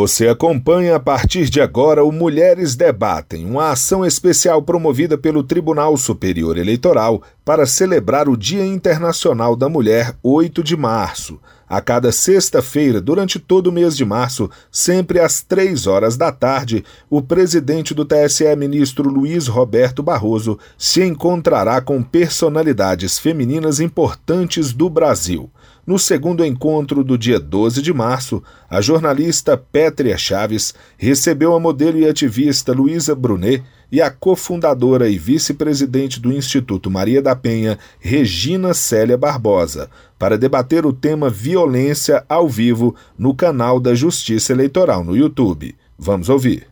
Você acompanha a partir de agora o Mulheres Debatem, uma ação especial promovida pelo Tribunal Superior Eleitoral para celebrar o Dia Internacional da Mulher, 8 de março. A cada sexta-feira, durante todo o mês de março, sempre às três horas da tarde, o presidente do TSE, ministro Luiz Roberto Barroso, se encontrará com personalidades femininas importantes do Brasil. No segundo encontro do dia 12 de março, a jornalista Pétria Chaves recebeu a modelo e ativista Luísa Brunet e a cofundadora e vice-presidente do Instituto Maria da Penha, Regina Célia Barbosa, para debater o tema violência ao vivo no canal da Justiça Eleitoral no YouTube. Vamos ouvir.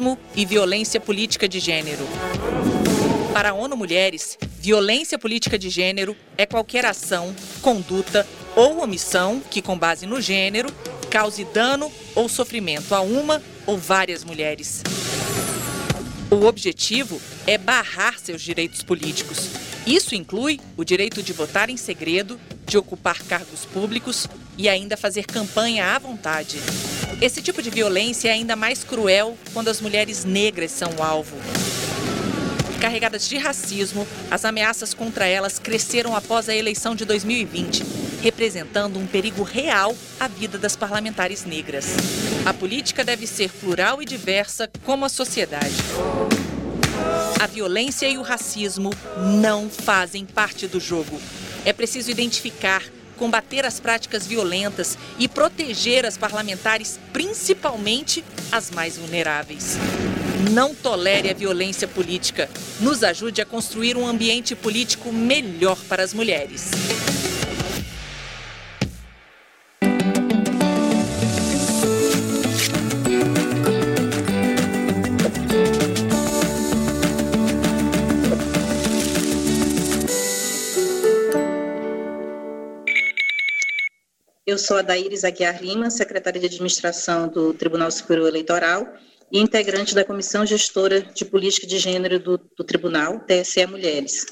Racismo e violência política de gênero. Para a ONU Mulheres, violência política de gênero é qualquer ação, conduta ou omissão que, com base no gênero, cause dano ou sofrimento a uma ou várias mulheres. O objetivo é barrar seus direitos políticos. Isso inclui o direito de votar em segredo, de ocupar cargos públicos e ainda fazer campanha à vontade. Esse tipo de violência é ainda mais cruel quando as mulheres negras são o alvo. Carregadas de racismo, as ameaças contra elas cresceram após a eleição de 2020, representando um perigo real à vida das parlamentares negras. A política deve ser plural e diversa, como a sociedade. A violência e o racismo não fazem parte do jogo. É preciso identificar, combater as práticas violentas e proteger as parlamentares, principalmente as mais vulneráveis. Não tolere a violência política. Nos ajude a construir um ambiente político melhor para as mulheres. Eu sou a Daíris Aguiar Lima, secretária de Administração do Tribunal Superior Eleitoral e integrante da Comissão Gestora de Política de Gênero do, do Tribunal, TSE Mulheres.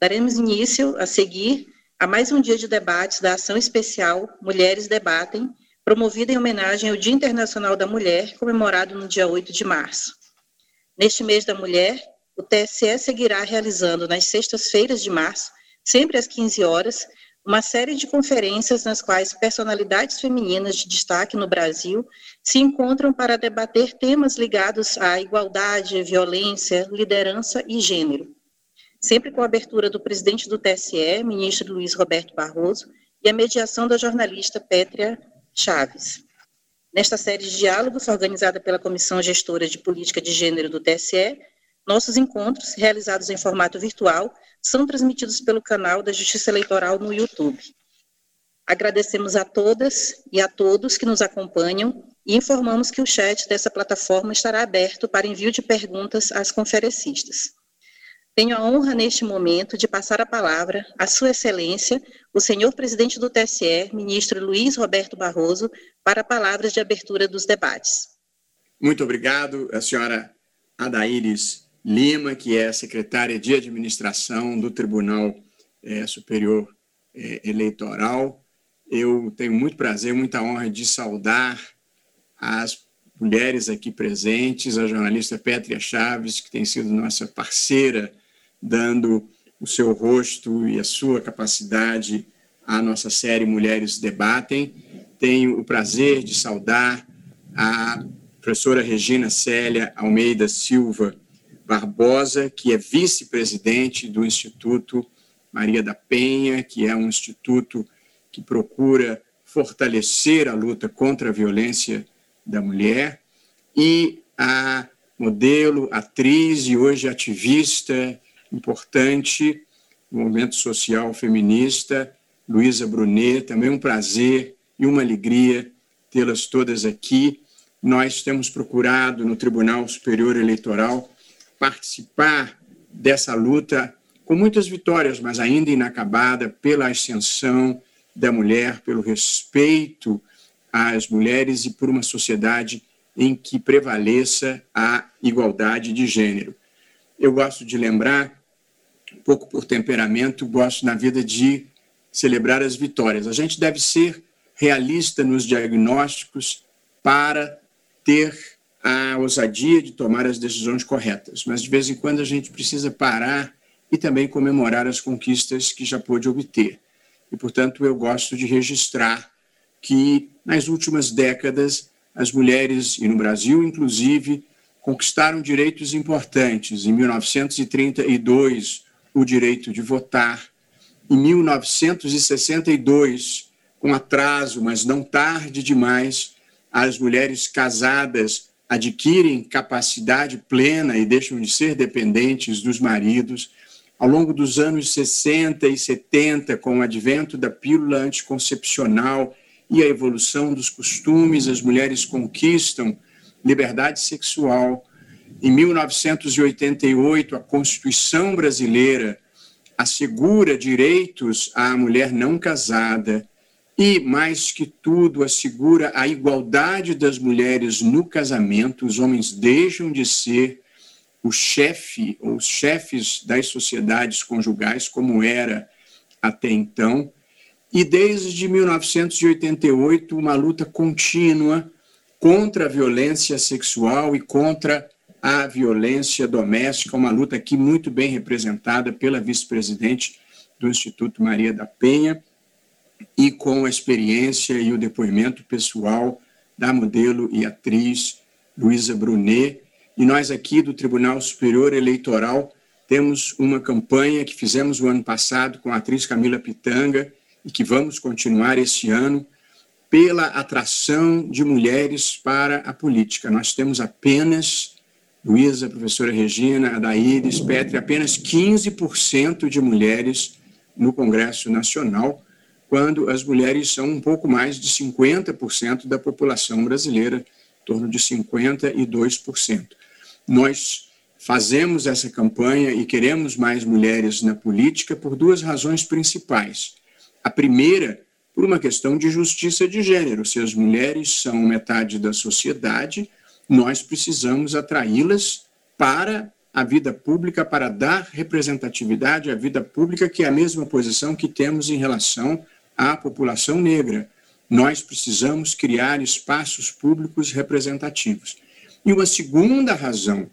Daremos início, a seguir, a mais um dia de debates da ação especial Mulheres Debatem, promovida em homenagem ao Dia Internacional da Mulher, comemorado no dia 8 de março. Neste mês da mulher, o TSE seguirá realizando nas sextas-feiras de março, sempre às 15 horas, uma série de conferências nas quais personalidades femininas de destaque no Brasil se encontram para debater temas ligados à igualdade, violência, liderança e gênero. Sempre com a abertura do presidente do TSE, ministro Luiz Roberto Barroso, e a mediação da jornalista Pétria Chaves. Nesta série de diálogos, organizada pela Comissão Gestora de Política de Gênero do TSE, nossos encontros, realizados em formato virtual, são transmitidos pelo canal da Justiça Eleitoral no YouTube. Agradecemos a todas e a todos que nos acompanham e informamos que o chat dessa plataforma estará aberto para envio de perguntas às conferencistas. Tenho a honra neste momento de passar a palavra à Sua Excelência, o senhor presidente do TSE, ministro Luiz Roberto Barroso, para palavras de abertura dos debates. Muito obrigado, a senhora Adaíris Lima, que é secretária de administração do Tribunal é, Superior é, Eleitoral. Eu tenho muito prazer, muita honra de saudar as mulheres aqui presentes, a jornalista Pétria Chaves, que tem sido nossa parceira, dando o seu rosto e a sua capacidade à nossa série Mulheres Debatem. Tenho o prazer de saudar a professora Regina Célia Almeida Silva, Barbosa, que é vice-presidente do Instituto Maria da Penha, que é um instituto que procura fortalecer a luta contra a violência da mulher, e a modelo, atriz e hoje ativista importante do movimento social feminista, Luísa Brunet. Também um prazer e uma alegria tê-las todas aqui. Nós temos procurado no Tribunal Superior Eleitoral participar dessa luta com muitas vitórias, mas ainda inacabada pela ascensão da mulher, pelo respeito às mulheres e por uma sociedade em que prevaleça a igualdade de gênero. Eu gosto de lembrar, um pouco por temperamento, gosto na vida de celebrar as vitórias. A gente deve ser realista nos diagnósticos para ter a ousadia de tomar as decisões corretas, mas de vez em quando a gente precisa parar e também comemorar as conquistas que já pôde obter. E, portanto, eu gosto de registrar que, nas últimas décadas, as mulheres, e no Brasil inclusive, conquistaram direitos importantes. Em 1932, o direito de votar. Em 1962, com atraso, mas não tarde demais, as mulheres casadas adquirem capacidade plena e deixam de ser dependentes dos maridos. Ao longo dos anos 60 e 70, com o advento da pílula anticoncepcional e a evolução dos costumes, as mulheres conquistam liberdade sexual. Em 1988, a Constituição brasileira assegura direitos à mulher não casada e, mais que tudo, assegura a igualdade das mulheres no casamento. Os homens deixam de ser o chefe ou os chefes das sociedades conjugais, como era até então. E desde 1988, uma luta contínua contra a violência sexual e contra a violência doméstica, uma luta aqui muito bem representada pela vice-presidente do Instituto Maria da Penha e com a experiência e o depoimento pessoal da modelo e atriz Luísa Brunet. E nós aqui do Tribunal Superior Eleitoral temos uma campanha que fizemos o ano passado com a atriz Camila Pitanga e que vamos continuar esse ano pela atração de mulheres para a política. Nós temos apenas, Luísa, professora Regina, Adaíris, Petri, apenas 15% de mulheres no Congresso Nacional, quando as mulheres são um pouco mais de 50% da população brasileira, em torno de 52%. Nós fazemos essa campanha e queremos mais mulheres na política por duas razões principais. A primeira, por uma questão de justiça de gênero. Se as mulheres são metade da sociedade, nós precisamos atraí-las para a vida pública, para dar representatividade à vida pública, que é a mesma posição que temos em relação à população negra. Nós precisamos criar espaços públicos representativos. E uma segunda razão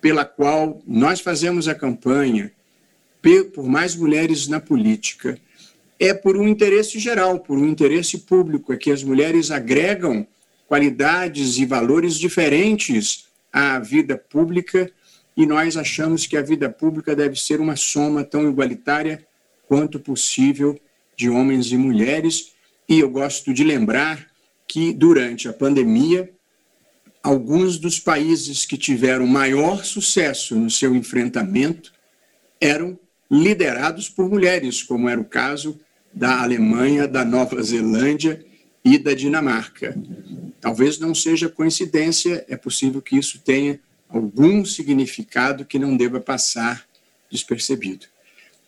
pela qual nós fazemos a campanha por mais mulheres na política é por um interesse geral, por um interesse público, é que as mulheres agregam qualidades e valores diferentes à vida pública e nós achamos que a vida pública deve ser uma soma tão igualitária quanto possível de homens e mulheres. E eu gosto de lembrar que durante a pandemia, alguns dos países que tiveram maior sucesso no seu enfrentamento eram liderados por mulheres, como era o caso da Alemanha, da Nova Zelândia e da Dinamarca. Talvez não seja coincidência, é possível que isso tenha algum significado que não deva passar despercebido.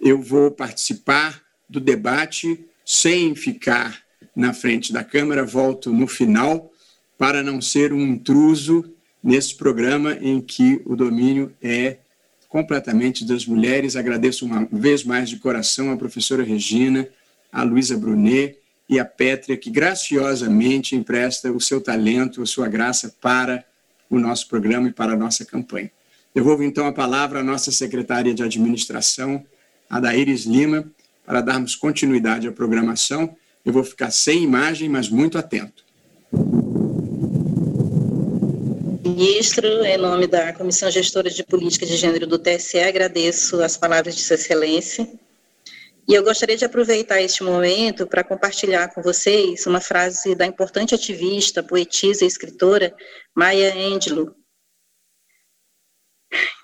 Eu vou participar do debate sem ficar na frente da Câmara, volto no final para não ser um intruso nesse programa em que o domínio é completamente das mulheres. Agradeço uma vez mais de coração a professora Regina, a Luísa Brunet e a Pétria, que graciosamente empresta o seu talento, a sua graça para o nosso programa e para a nossa campanha. Devolvo então a palavra à nossa secretária de administração, a Daíris Lima, para darmos continuidade à programação. Eu vou ficar sem imagem, mas muito atento. Ministro, em nome da Comissão Gestora de Política de Gênero do TSE, agradeço as palavras de Sua Excelência e eu gostaria de aproveitar este momento para compartilhar com vocês uma frase da importante ativista, poetisa e escritora Maya Angelou.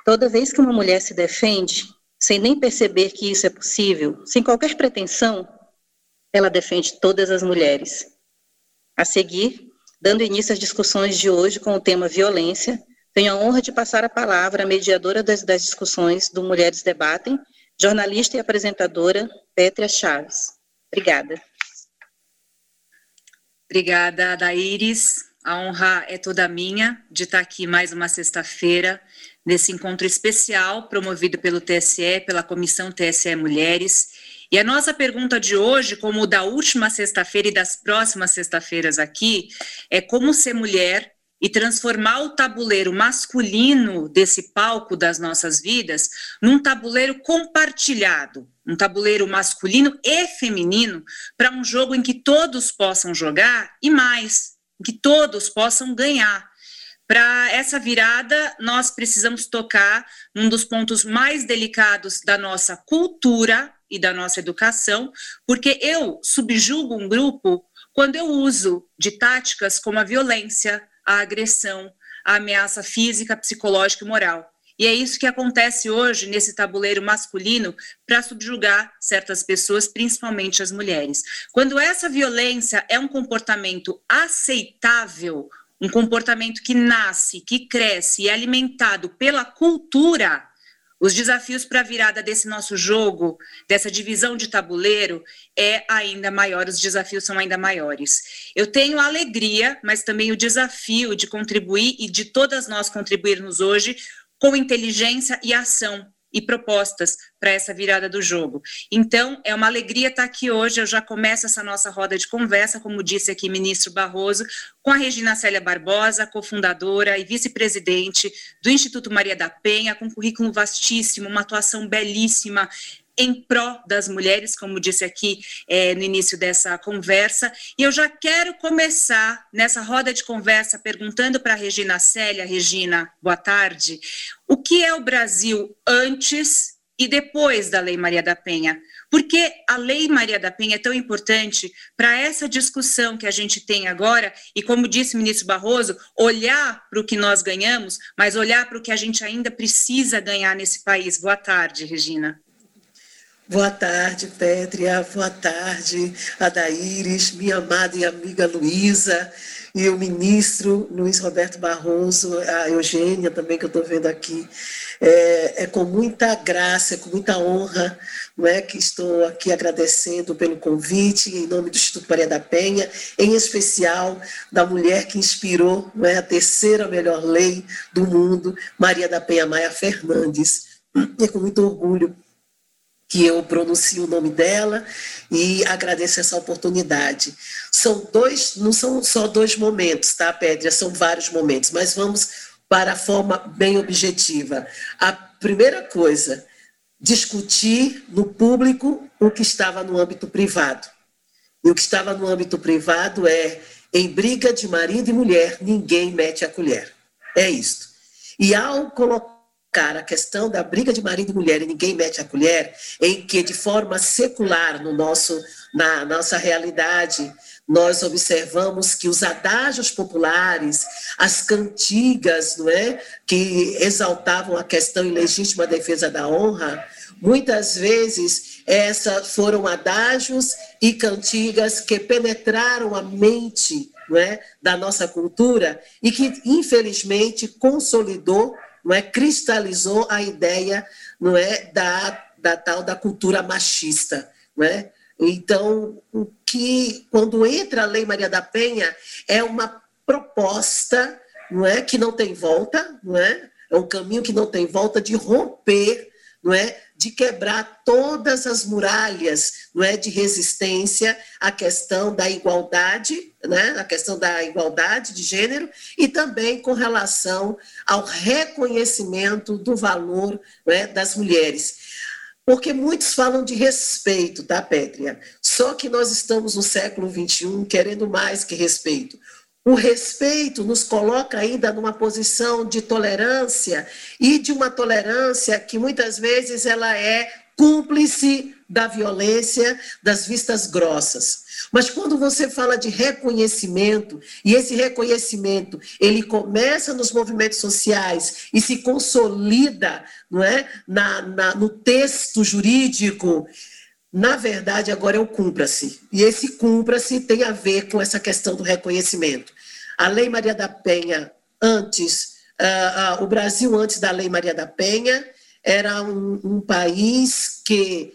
Toda vez que uma mulher se defende, sem nem perceber que isso é possível, sem qualquer pretensão, ela defende todas as mulheres. A seguir, dando início às discussões de hoje com o tema violência, tenho a honra de passar a palavra à mediadora das, das discussões do Mulheres Debatem, Jornalista e apresentadora Pétria Chaves. Obrigada. Obrigada, Daíris. A honra é toda minha de estar aqui mais uma sexta-feira, nesse encontro especial promovido pelo TSE, pela Comissão TSE Mulheres. E a nossa pergunta de hoje, como da última sexta-feira e das próximas sexta-feiras aqui, é como ser mulher e transformar o tabuleiro masculino desse palco das nossas vidas num tabuleiro compartilhado, um tabuleiro masculino e feminino para um jogo em que todos possam jogar e mais, em que todos possam ganhar. Para essa virada, nós precisamos tocar num dos pontos mais delicados da nossa cultura e da nossa educação, porque eu subjugo um grupo quando eu uso de táticas como a violência, a agressão, a ameaça física, psicológica e moral. E é isso que acontece hoje nesse tabuleiro masculino para subjugar certas pessoas, principalmente as mulheres. Quando essa violência é um comportamento aceitável, um comportamento que nasce, que cresce e é alimentado pela cultura, os desafios para a virada desse nosso jogo, dessa divisão de tabuleiro, é ainda maior, os desafios são ainda maiores. Eu tenho a alegria, mas também o desafio de contribuir e de todas nós contribuirmos hoje com inteligência e ação e propostas para essa virada do jogo. Então, é uma alegria estar aqui hoje. Eu já começo essa nossa roda de conversa, como disse aqui ministro Barroso, com a Regina Célia Barbosa, cofundadora e vice-presidente do Instituto Maria da Penha, com um currículo vastíssimo, uma atuação belíssima em pró das mulheres, como disse aqui é, no início dessa conversa. E eu já quero começar nessa roda de conversa perguntando para a Regina Célia. Regina, boa tarde. O que é o Brasil antes e depois da Lei Maria da Penha? Porque a Lei Maria da Penha é tão importante para essa discussão que a gente tem agora, e como disse o ministro Barroso, olhar para o que nós ganhamos, mas olhar para o que a gente ainda precisa ganhar nesse país. Boa tarde, Regina. Boa tarde, Pétria. Boa tarde, Adaíris, minha amada e amiga Luísa, e o ministro Luiz Roberto Barroso, a Eugênia também, que eu estou vendo aqui. É, é, com muita graça, é com muita honra não é, que estou aqui agradecendo pelo convite, em nome do Instituto Maria da Penha, em especial da mulher que inspirou não é, a terceira melhor lei do mundo, Maria da Penha Maia Fernandes. É com muito orgulho que eu pronuncio o nome dela e agradeço essa oportunidade. São dois, não são só dois momentos, tá, Pédria? São vários momentos, mas vamos para a forma bem objetiva. A primeira coisa, discutir no público o que estava no âmbito privado. E o que estava no âmbito privado é em briga de marido e mulher, ninguém mete a colher. É isto. E ao colocar a questão da briga de marido e mulher e ninguém mete a colher, em que de forma secular no nosso na nossa realidade nós observamos que os adágios populares, as cantigas, não é, que exaltavam a questão em legítima defesa da honra, muitas vezes essas foram adágios e cantigas que penetraram a mente não é, da nossa cultura e que, infelizmente, consolidou não é, cristalizou a ideia não é, da, da tal da cultura machista. Não é? Então, o que, quando entra a Lei Maria da Penha, é uma proposta não é, que não tem volta, não é? é um caminho que não tem volta de romper não é? De quebrar todas as muralhas não é? de resistência à questão da igualdade, né? a questão da igualdade de gênero, e também com relação ao reconhecimento do valor é? das mulheres. Porque muitos falam de respeito, tá, Pétria? Só que nós estamos no século XXI querendo mais que respeito. O respeito nos coloca ainda numa posição de tolerância e de uma tolerância que muitas vezes ela é cúmplice da violência, das vistas grossas. Mas quando você fala de reconhecimento, e esse reconhecimento, ele começa nos movimentos sociais e se consolida, não é, na, na no texto jurídico, na verdade, agora é o cumpra-se. E esse cumpra-se tem a ver com essa questão do reconhecimento. A Lei Maria da Penha, antes, uh, uh, o Brasil antes da Lei Maria da Penha, era um, um país que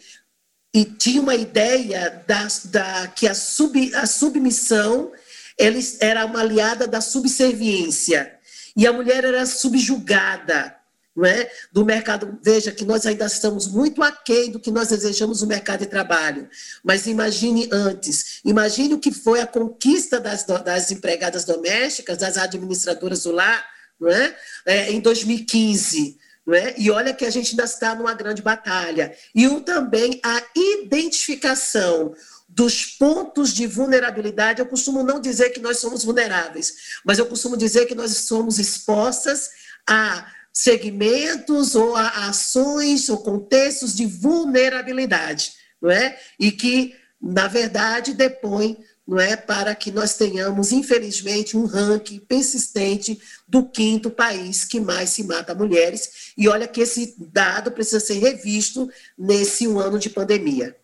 e tinha uma ideia da, da que a, sub, a submissão eles, era uma aliada da subserviência. E a mulher era subjugada não é? do mercado. Veja que nós ainda estamos muito aquém do que nós desejamos no mercado de trabalho. Mas imagine antes, imagine o que foi a conquista das, das empregadas domésticas, das administradoras do lar, não é? é em 2015. Não é? E olha que a gente ainda está numa grande batalha. E o, também a identificação dos pontos de vulnerabilidade. Eu costumo não dizer que nós somos vulneráveis, mas eu costumo dizer que nós somos expostas a segmentos ou a ações ou contextos de vulnerabilidade, não é? E que, na verdade, depõem não é, para que nós tenhamos, infelizmente, um ranking persistente do quinto país que mais se mata mulheres. E olha que esse dado precisa ser revisto nesse um ano de pandemia.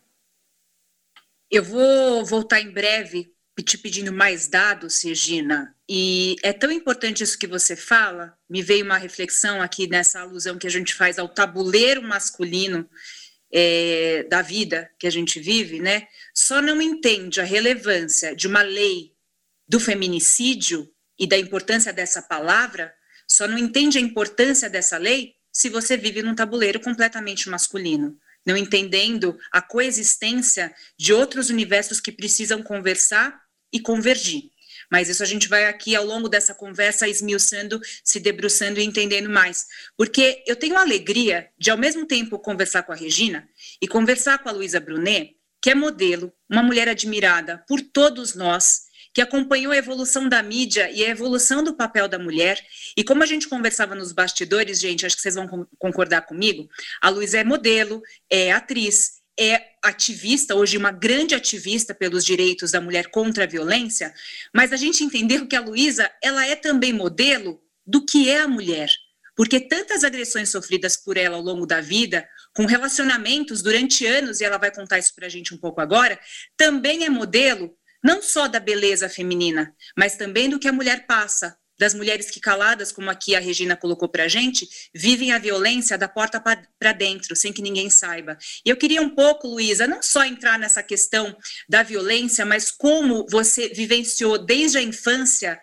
Eu vou voltar em breve te pedindo mais dados, Regina, e é tão importante isso que você fala. Me veio uma reflexão aqui nessa alusão que a gente faz ao tabuleiro masculino é, da vida que a gente vive, né, só não entende a relevância de uma lei do feminicídio e da importância dessa palavra, só não entende a importância dessa lei se você vive num tabuleiro completamente masculino, não entendendo a coexistência de outros universos que precisam conversar e convergir. Mas isso a gente vai aqui ao longo dessa conversa esmiuçando, se debruçando e entendendo mais. Porque eu tenho a alegria de, ao mesmo tempo, conversar com a Regina e conversar com a Luísa Brunet, que é modelo, uma mulher admirada por todos nós, que acompanhou a evolução da mídia e a evolução do papel da mulher. E como a gente conversava nos bastidores, gente, acho que vocês vão concordar comigo, a Luísa é modelo, é atriz, é ativista, hoje uma grande ativista pelos direitos da mulher contra a violência, mas a gente entendeu que a Luísa, ela é também modelo do que é a mulher, porque tantas agressões sofridas por ela ao longo da vida, com relacionamentos durante anos, e ela vai contar isso para a gente um pouco agora, também é modelo não só da beleza feminina, mas também do que a mulher passa, das mulheres que caladas, como aqui a Regina colocou para a gente, vivem a violência da porta para dentro, sem que ninguém saiba. E eu queria um pouco, Luísa, não só entrar nessa questão da violência, mas como você vivenciou desde a infância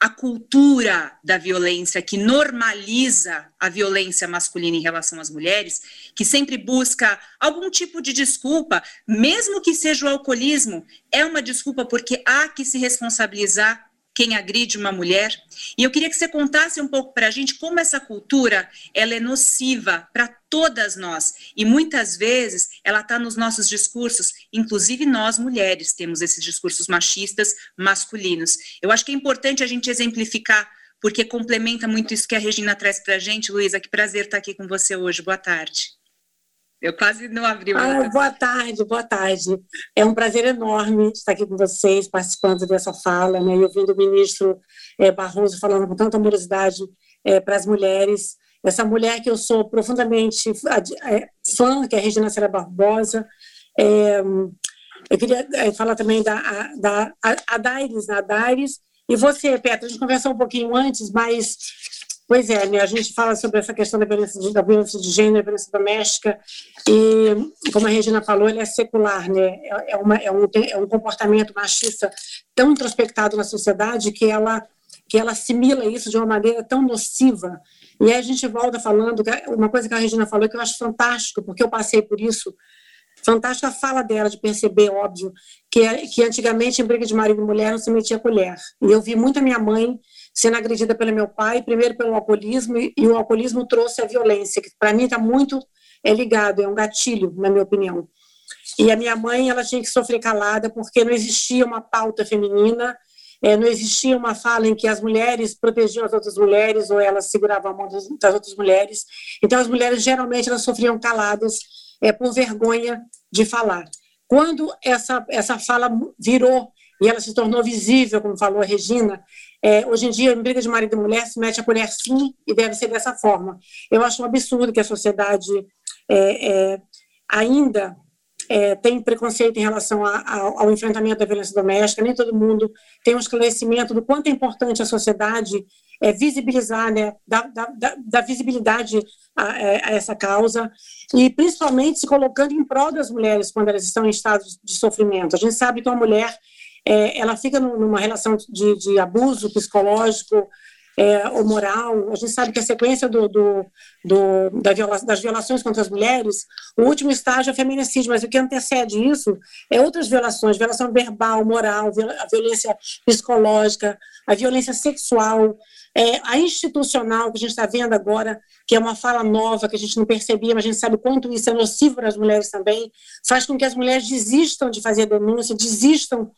a cultura da violência que normaliza a violência masculina em relação às mulheres, que sempre busca algum tipo de desculpa, mesmo que seja o alcoolismo, é uma desculpa porque há que se responsabilizar quem agride uma mulher. E eu queria que você contasse um pouco para a gente como essa cultura ela é nociva para todas nós. E muitas vezes ela está nos nossos discursos, inclusive nós mulheres temos esses discursos machistas masculinos. Eu acho que é importante a gente exemplificar, porque complementa muito isso que a Regina traz para a gente. Luísa, que prazer estar aqui com você hoje. Boa tarde. Eu quase não abri o ah, Boa tarde, boa tarde. É um prazer enorme estar aqui com vocês, participando dessa fala, né, e ouvindo o ministro é, Barroso falando com tanta amorosidade é, para as mulheres. Essa mulher que eu sou profundamente é, fã, que é a Regina Sera Barbosa. É, eu queria falar também da, da a, a Daires, a Daires. E você, Petra, a gente conversou um pouquinho antes, mas Pois é, né? a gente fala sobre essa questão da violência de, da violência de gênero, da violência doméstica, e, como a Regina falou, ele é secular, né? é, é uma, é, um, é um comportamento machista tão introspectado na sociedade que ela, que ela assimila isso de uma maneira tão nociva. E aí a gente volta falando, uma coisa que a Regina falou que eu acho fantástico, porque eu passei por isso, fantástica a fala dela de perceber, óbvio, que, que antigamente em briga de marido e mulher não se metia colher. E eu vi muito a minha mãe sendo agredida pelo meu pai, primeiro pelo alcoolismo, e, o alcoolismo trouxe a violência, que para mim está muito é ligado, é um gatilho, na minha opinião. E a minha mãe, ela tinha que sofrer calada, porque não existia uma pauta feminina, é, não existia uma fala em que as mulheres protegiam as outras mulheres, ou elas seguravam a mão das, das outras mulheres. Então, as mulheres, geralmente, elas sofriam caladas é, por vergonha de falar. Quando essa, essa fala virou e ela se tornou visível, como falou a Regina, é, hoje em dia, em briga de marido e mulher, se mete a colher sim e deve ser dessa forma. Eu acho um absurdo que a sociedade é, é, ainda é, tem preconceito em relação a, a, ao enfrentamento da violência doméstica, nem todo mundo tem um esclarecimento do quanto é importante a sociedade é, visibilizar, né, da, da, da visibilidade a, é, a, essa causa, e principalmente se colocando em prol das mulheres quando elas estão em estado de sofrimento. A gente sabe que uma mulher é, ela fica numa relação de, de abuso psicológico, é, ou moral. A gente sabe que a sequência do, do, do da viola, das violações contra as mulheres, o último estágio é feminicídio, mas o que antecede isso é outras violações, violação verbal, moral, a violência psicológica, a violência sexual, é, a institucional, que a gente está vendo agora, que é uma fala nova, que a gente não percebia, mas a gente sabe quanto isso é nocivo para as mulheres também, faz com que as mulheres desistam de fazer denúncia, desistam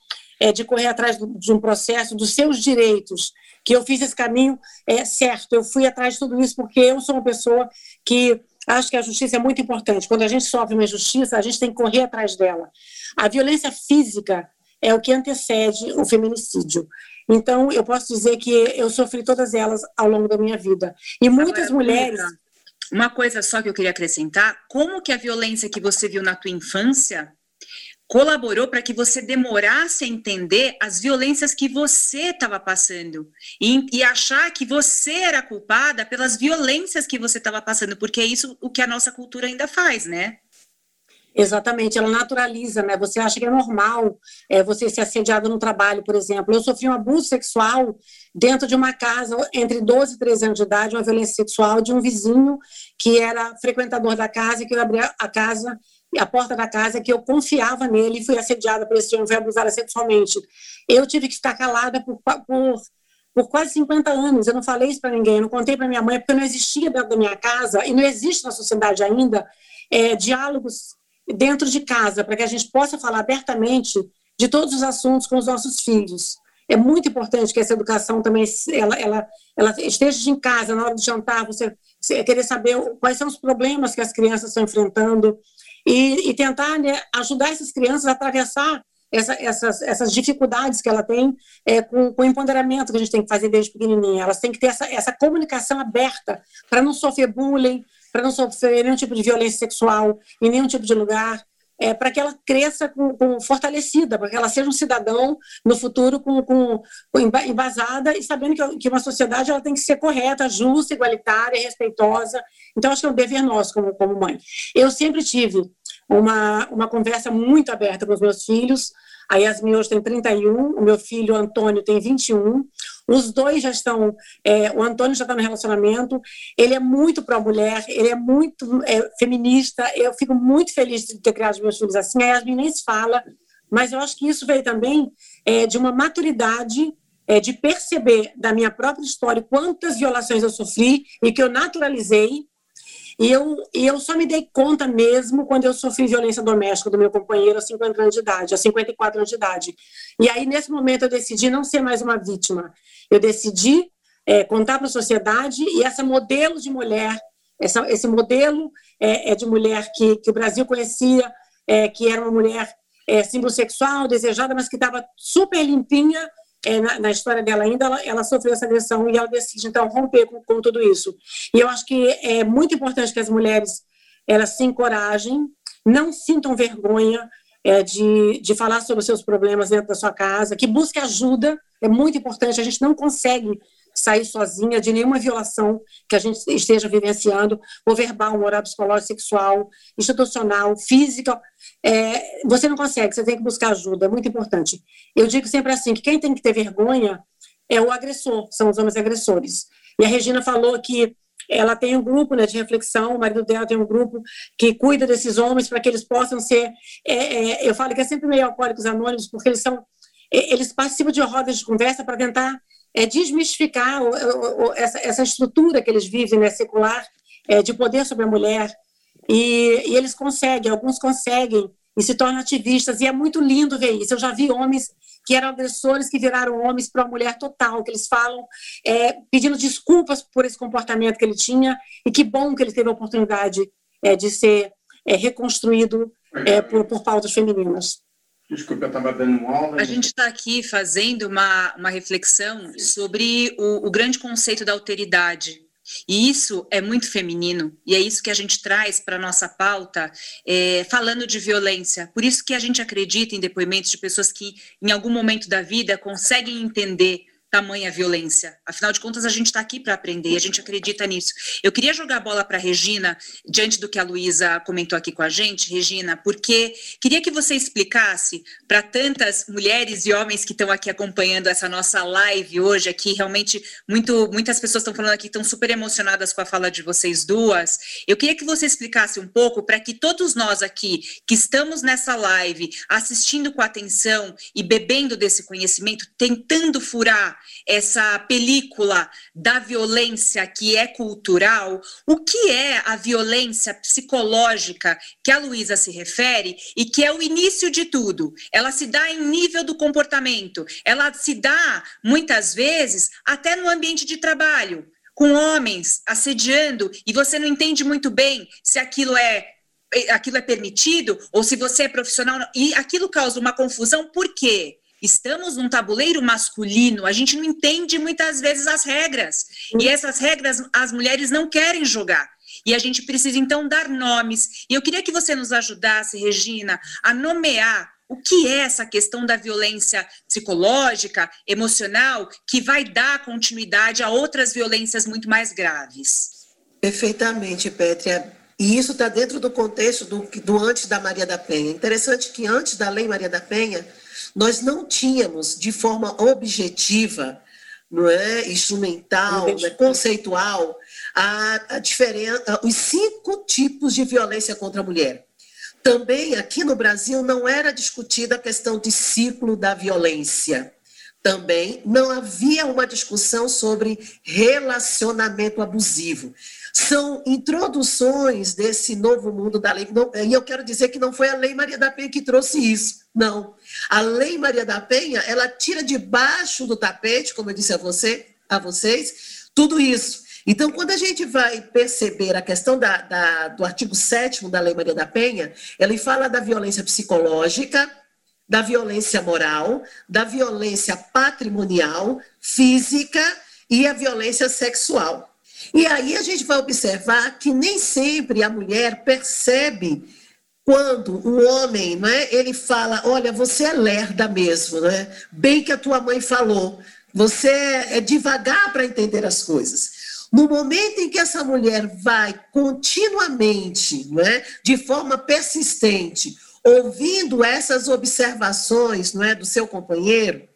é, de correr atrás de um processo, dos seus direitos, que eu fiz esse caminho é, certo, eu fui atrás de tudo isso porque eu sou uma pessoa que acho que a justiça é muito importante. Quando a gente sofre uma injustiça, a gente tem que correr atrás dela. A violência física é o que antecede o feminicídio. Então, eu posso dizer que eu sofri todas elas ao longo da minha vida. E muitas Agora, mulheres. Uma coisa só que eu queria acrescentar: como que a violência que você viu na tua infância colaborou para que você demorasse a entender as violências que você estava passando e, e, achar que você era culpada pelas violências que você estava passando, porque é isso o que a nossa cultura ainda faz, né? Exatamente, ela naturaliza, né? Você acha que é normal é, você ser assediada no trabalho, por exemplo. Eu sofri um abuso sexual dentro de uma casa entre 12 e 13 anos de idade, uma violência sexual de um vizinho que era frequentador da casa e que eu abri a casa a porta da casa que eu confiava nele e fui assediada por esse homem, foi abusada sexualmente. Eu tive que ficar calada por, por, por quase 50 anos. Eu não falei isso para ninguém, eu não contei para minha mãe, porque não existia dentro da minha casa e não existe na sociedade ainda é, diálogos dentro de casa para que a gente possa falar abertamente de todos os assuntos com os nossos filhos. É muito importante que essa educação também ela, ela, ela esteja em casa na hora de jantar, você querer saber quais são os problemas que as crianças estão enfrentando, e, e tentar né, ajudar essas crianças a atravessar essa, essas, essas dificuldades que ela tem é, com, com, o empoderamento que a gente tem que fazer desde pequenininha. Elas têm que ter essa, essa comunicação aberta para não sofrer bullying, para não sofrer nenhum tipo de violência sexual em nenhum tipo de lugar, é, para que ela cresça com, com, fortalecida, para que ela seja um cidadão no futuro com, com, com embasada e sabendo que, que, uma sociedade ela tem que ser correta, justa, igualitária, respeitosa. Então, acho que é um dever nosso como, como mãe. Eu sempre tive uma, uma conversa muito aberta com os meus filhos. A Yasmin hoje tem 31, o meu filho Antônio tem 21. Os dois já estão. É, o Antônio já está no relacionamento. Ele é muito pró-mulher, ele é muito é, feminista. Eu fico muito feliz de ter criado meus filhos assim. A Yasmin nem se fala, mas eu acho que isso veio também é, de uma maturidade é, de perceber da minha própria história quantas violações eu sofri e que eu naturalizei eu, eu só me dei conta mesmo quando eu sofri violência doméstica do meu companheiro aos 50 anos de idade, aos 54 anos de idade. E aí, nesse momento, eu decidi não ser mais uma vítima. Eu decidi é, contar para a sociedade e essa modelo de mulher, essa, esse modelo é, é de mulher que, que o Brasil conhecia, é, que era uma mulher é, símbolo sexual, desejada, mas que estava super limpinha, é, na, na, história dela ainda, ela, ela, sofreu essa agressão e ela decide, então, romper com, com, tudo isso. E eu acho que é muito importante que as mulheres elas se encorajem, não sintam vergonha é, de, de falar sobre os seus problemas dentro da sua casa, que busque ajuda, é muito importante, a gente não consegue sair sozinha de nenhuma violação que a gente esteja vivenciando, ou verbal, moral, psicológico, sexual, institucional, física, é, você não consegue, você tem que buscar ajuda, é muito importante. Eu digo sempre assim, que quem tem que ter vergonha é o agressor, são os homens agressores. E a Regina falou que ela tem um grupo né, de reflexão, o marido dela tem um grupo que cuida desses homens para que eles possam ser. É, é, eu falo que é sempre meio alcoólicos anônimos, porque eles são. Eles participam de rodas de conversa para tentar é, desmistificar essa, estrutura que eles vivem, né, secular, é, de poder sobre a mulher. E, e, eles conseguem, alguns conseguem, e se tornam ativistas, e é muito lindo ver isso. Eu já vi homens que eram agressores que viraram homens para a mulher total, que eles falam é, pedindo desculpas por esse comportamento que ele tinha, e que bom que ele teve a oportunidade é, de ser é, reconstruído é, por, por pautas femininas. Desculpa, eu estava dando aula. A gente está aqui fazendo uma, uma reflexão sobre o, o grande conceito da alteridade, E isso é muito feminino, e é isso que a gente traz para a nossa pauta, é, falando de violência. Por isso que a gente acredita em depoimentos de pessoas que, em algum momento da vida, conseguem entender tamanha violência. Afinal de contas, a gente está aqui para aprender, a gente acredita nisso. Eu queria jogar a bola para a Regina, diante do que a Luísa comentou aqui com a gente, Regina, porque queria que você explicasse para tantas mulheres e homens que estão aqui acompanhando essa nossa live hoje aqui, realmente muito, muitas pessoas estão falando aqui, estão super emocionadas com a fala de vocês duas. Eu queria que você explicasse um pouco para que todos nós aqui que estamos nessa live, assistindo com atenção e bebendo desse conhecimento, tentando furar essa película da violência que é cultural, o que é a violência psicológica que a Luísa se refere e que é o início de tudo. Ela se dá em nível do comportamento, ela se dá muitas vezes até no ambiente de trabalho, com homens assediando e você não entende muito bem se aquilo é aquilo é permitido ou se você é profissional e aquilo causa uma confusão por quê? Estamos num tabuleiro masculino, a gente não entende muitas vezes as regras. E essas regras as mulheres não querem jogar. E a gente precisa então dar nomes. E eu queria que você nos ajudasse, Regina, a nomear o que é essa questão da violência psicológica, emocional, que vai dar continuidade a outras violências muito mais graves. Perfeitamente, Pétria. E isso está dentro do contexto do, do antes da Maria da Penha. Interessante que antes da Lei Maria da Penha, nós não tínhamos de forma objetiva, não é, instrumental, é, conceitual, a, a diferença, os cinco tipos de violência contra a mulher. Também aqui no Brasil não era discutida a questão de ciclo da violência. Também não havia uma discussão sobre relacionamento abusivo são introduções desse novo mundo da lei. Não, e eu quero dizer que não foi a Lei Maria da Penha que trouxe isso, não. A Lei Maria da Penha, ela tira debaixo do tapete, como eu disse a você, a vocês, tudo isso. Então, quando a gente vai perceber a questão da, da, do artigo 7 da Lei Maria da Penha, ele fala da violência psicológica, da violência moral, da violência patrimonial, física e a violência sexual. E aí a gente vai observar que nem sempre a mulher percebe quando o homem, né, ele fala, olha, você é lerda mesmo, né? Bem que a tua mãe falou, você é devagar para entender as coisas. No momento em que essa mulher vai continuamente, né, de forma persistente, ouvindo essas observações, não é, do seu companheiro,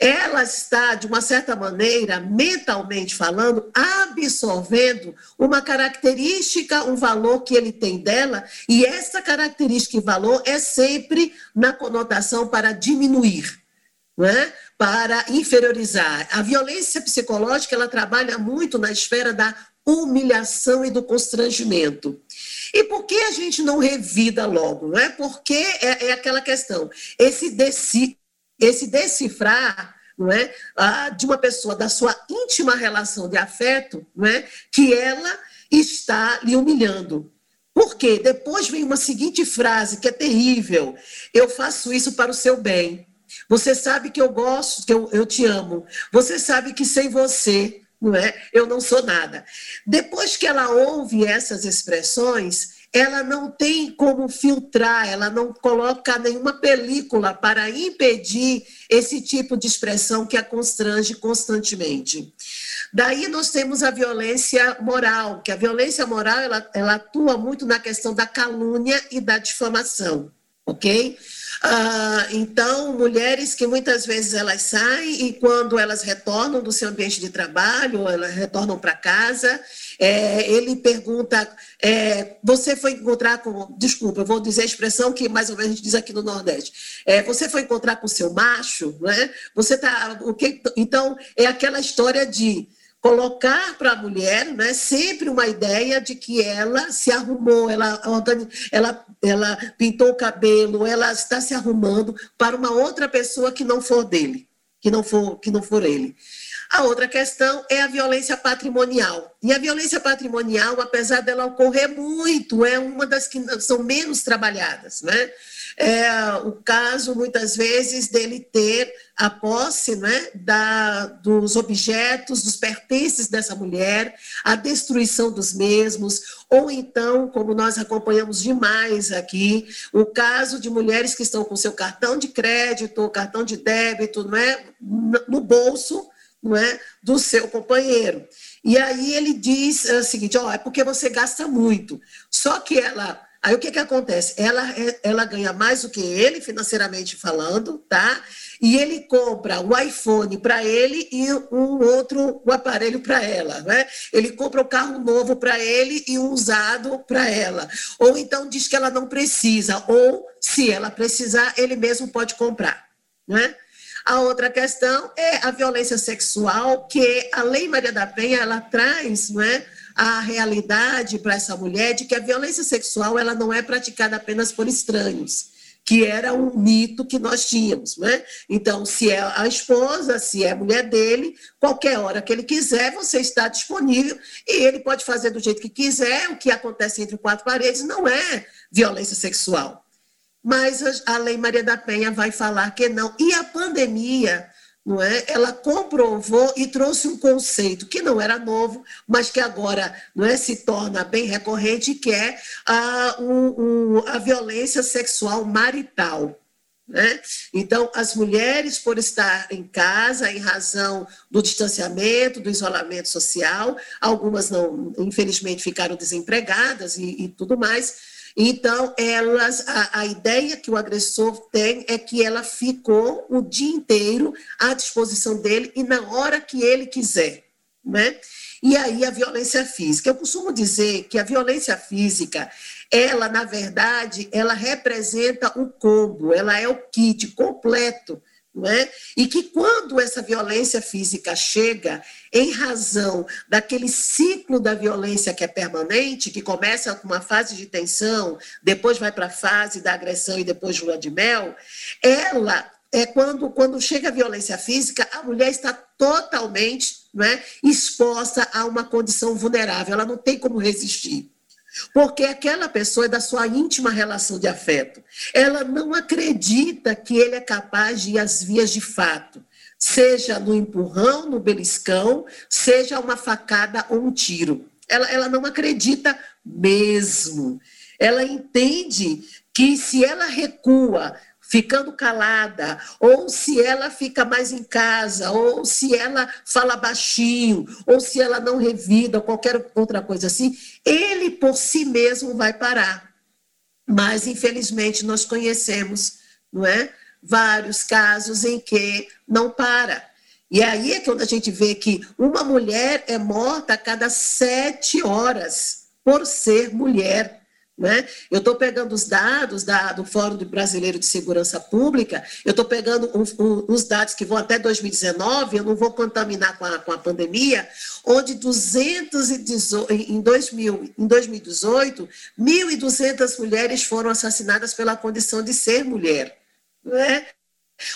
ela está, de uma certa maneira, mentalmente falando, absorvendo uma característica, um valor que ele tem dela, e essa característica e valor é sempre na conotação para diminuir. É? para inferiorizar. A violência psicológica ela trabalha muito na esfera da humilhação e do constrangimento. E por que a gente não revida logo? Não é? Porque é, é aquela questão. Esse, deci, esse decifrar não é, de uma pessoa da sua íntima relação de afeto, não é, que ela está lhe humilhando. Porque depois vem uma seguinte frase que é terrível: eu faço isso para o seu bem. Você sabe que eu gosto, que eu, eu te amo. Você sabe que sem você, não é, eu não sou nada. Depois que ela ouve essas expressões, ela não tem como filtrar, ela não coloca nenhuma película para impedir esse tipo de expressão que a constrange constantemente. Daí nós temos a violência moral, que a violência moral ela, ela atua muito na questão da calúnia e da difamação, ok? Ah, então, mulheres que muitas vezes elas saem e quando elas retornam do seu ambiente de trabalho, elas retornam para casa, é, ele pergunta: é, você foi encontrar com. Desculpa, eu vou dizer a expressão que mais ou menos a gente diz aqui no Nordeste. É, você foi encontrar com seu macho, né? Você tá. O que, então, é aquela história de colocar para a mulher né, sempre uma ideia de que ela se arrumou, ela, ela, ela pintou o cabelo, ela está se arrumando para uma outra pessoa que não for dele, que não for, que não for ele. A outra questão é a violência patrimonial. E a violência patrimonial, apesar dela ocorrer muito, é uma das que são menos trabalhadas, né? É o caso, muitas vezes, dele ter a posse né, da, dos objetos, dos pertences dessa mulher, a destruição dos mesmos, ou então, como nós acompanhamos demais aqui, o caso de mulheres que estão com seu cartão de crédito cartão de débito não é, no bolso não é, do seu companheiro. E aí ele diz o seguinte: ó, oh, é porque você gasta muito. Só que ela Aí o que, que acontece? Ela, ela ganha mais do que ele, financeiramente falando, tá? E ele compra o iPhone para ele e um outro o aparelho para ela, né? Ele compra o um carro novo para ele e um usado para ela. Ou então diz que ela não precisa, ou se ela precisar, ele mesmo pode comprar, né? A outra questão é a violência sexual, que a Lei Maria da Penha ela traz, não é? A realidade para essa mulher de que a violência sexual ela não é praticada apenas por estranhos, que era um mito que nós tínhamos, né? Então, se é a esposa, se é a mulher dele, qualquer hora que ele quiser, você está disponível e ele pode fazer do jeito que quiser. O que acontece entre quatro paredes não é violência sexual. Mas a Lei Maria da Penha vai falar que não. E a pandemia não é? Ela comprovou e trouxe um conceito que não era novo, mas que agora não é se torna bem recorrente, que é a, um, um, a violência sexual marital. Né? Então, as mulheres, por estar em casa, em razão do distanciamento, do isolamento social, algumas não, infelizmente, ficaram desempregadas e, e tudo mais, então, elas, a, a, ideia que o agressor tem é que ela ficou o dia inteiro à disposição dele e na hora que ele quiser, né? E aí a violência física. Eu costumo dizer que a violência física, ela, na verdade, ela representa o combo, ela é o kit completo não é? E que quando essa violência física chega, em razão daquele ciclo da violência que é permanente, que começa com uma fase de tensão, depois vai para a fase da agressão e depois lua de mel, ela é quando, quando chega a violência física, a mulher está totalmente é, exposta a uma condição vulnerável, ela não tem como resistir. Porque aquela pessoa é da sua íntima relação de afeto. Ela não acredita que ele é capaz de ir às vias de fato, seja no empurrão, no beliscão, seja uma facada ou um tiro. Ela, ela não acredita mesmo. Ela entende que se ela recua ficando calada, ou se ela fica mais em casa, ou se ela fala baixinho, ou se ela não revida, ou qualquer outra coisa assim, ele por si mesmo vai parar. Mas, infelizmente, nós conhecemos, não é? Vários casos em que não para. E aí é quando a gente vê que uma mulher é morta a cada sete horas por ser mulher. Né? Eu estou pegando os dados da, do Fórum Brasileiro de Segurança Pública, eu estou pegando um, um, os dados que vão até 2019, eu não vou contaminar com a, com a pandemia, onde 218, em, 2000, em 2018, 1.200 mulheres foram assassinadas pela condição de ser mulher. Né?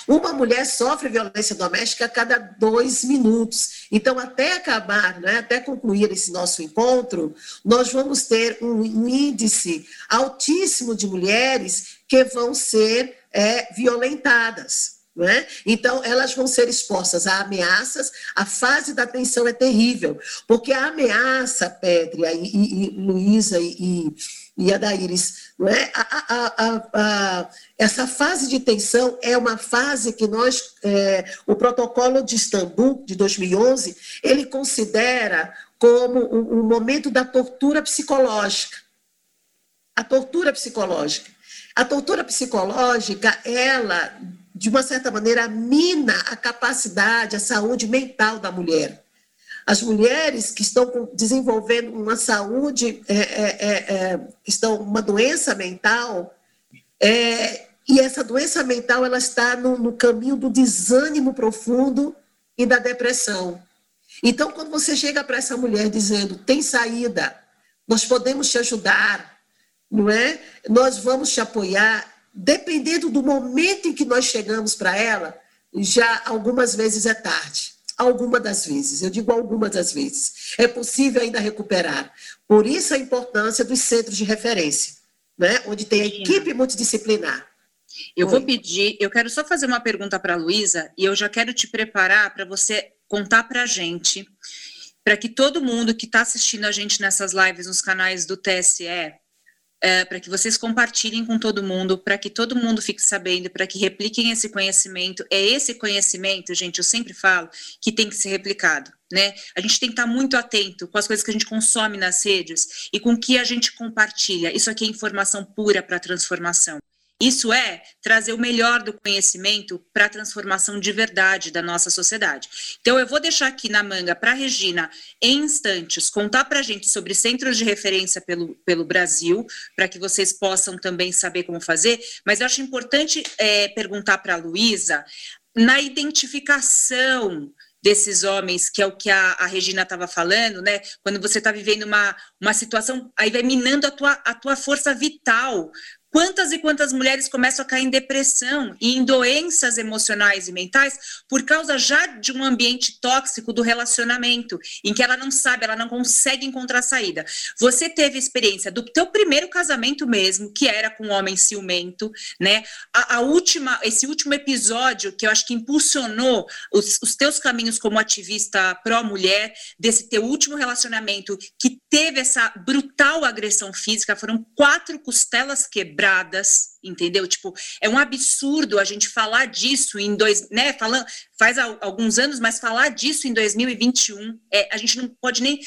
Uma mulher sofre violência doméstica a cada dois minutos. Então, até acabar, né, até concluir esse nosso encontro, nós vamos ter um índice altíssimo de mulheres que vão ser é, violentadas. É? Então, elas vão ser expostas a ameaças, a fase da tensão é terrível, porque a ameaça, Pétria e, e, e Luísa e, e a da Iris. Não é? A, a, a, essa fase de tensão é uma fase que nós, é, o protocolo de Istambul, de 2011, ele considera como um momento da tortura psicológica. A tortura psicológica. A tortura psicológica, ela, de uma certa maneira, mina a capacidade, a saúde mental da mulher. As mulheres que estão desenvolvendo uma saúde, é, é, é, é, estão uma doença mental, é, e essa doença mental ela está no, no caminho do desânimo profundo e da depressão. Então, quando você chega para essa mulher dizendo tem saída, nós podemos te ajudar, não é? Nós vamos te apoiar, dependendo do momento em que nós chegamos para ela, já algumas vezes é tarde alguma das vezes, eu digo algumas das vezes. É possível ainda recuperar. Por isso a importância dos centros de referência, né? onde tem a equipe multidisciplinar. Eu Oi. vou pedir, eu quero só fazer uma pergunta para a Luísa e eu já quero te preparar para você contar para a gente, para que todo mundo que está assistindo a gente nessas lives nos canais do TSE, é, para que vocês compartilhem com todo mundo, para que todo mundo fique sabendo, para que repliquem esse conhecimento. É esse conhecimento, gente, eu sempre falo, que tem que ser replicado. Né? A gente tem que estar muito atento com as coisas que a gente consome nas redes e com o que a gente compartilha. Isso aqui é informação pura para transformação. Isso é trazer o melhor do conhecimento para a transformação de verdade da nossa sociedade. Então, eu vou deixar aqui na manga para a Regina, em instantes, contar para a gente sobre centros de referência pelo, pelo Brasil, para que vocês possam também saber como fazer. Mas eu acho importante é, perguntar para a Luísa na identificação desses homens, que é o que a, a Regina estava falando, né? Quando você está vivendo uma, uma situação, aí vai minando a tua, a tua força vital, Quantas e quantas mulheres começam a cair em depressão e em doenças emocionais e mentais por causa já de um ambiente tóxico do relacionamento, em que ela não sabe, ela não consegue encontrar saída. Você teve experiência do teu primeiro casamento mesmo, que era com um homem ciumento, né? A, a última, esse último episódio que eu acho que impulsionou os, os teus caminhos como ativista pró-mulher, desse teu último relacionamento que teve essa brutal agressão física, foram quatro costelas quebradas quebradas, entendeu? Tipo, é um absurdo a gente falar disso em dois, né? Falando, faz alguns anos, mas falar disso em 2021, é, a gente não pode nem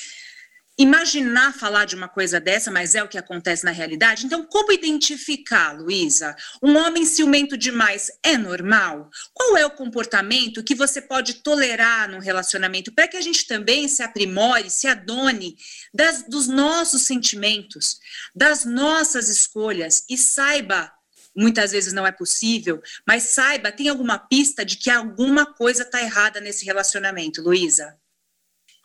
imaginar falar de uma coisa dessa, mas é o que acontece na realidade. Então, como identificar, Luísa? Um homem ciumento demais é normal? Qual é o comportamento que você pode tolerar num relacionamento para que a gente também se aprimore, se adone das, dos nossos sentimentos, das nossas escolhas e saiba muitas vezes não é possível, mas saiba, tem alguma pista de que alguma coisa está errada nesse relacionamento, Luísa?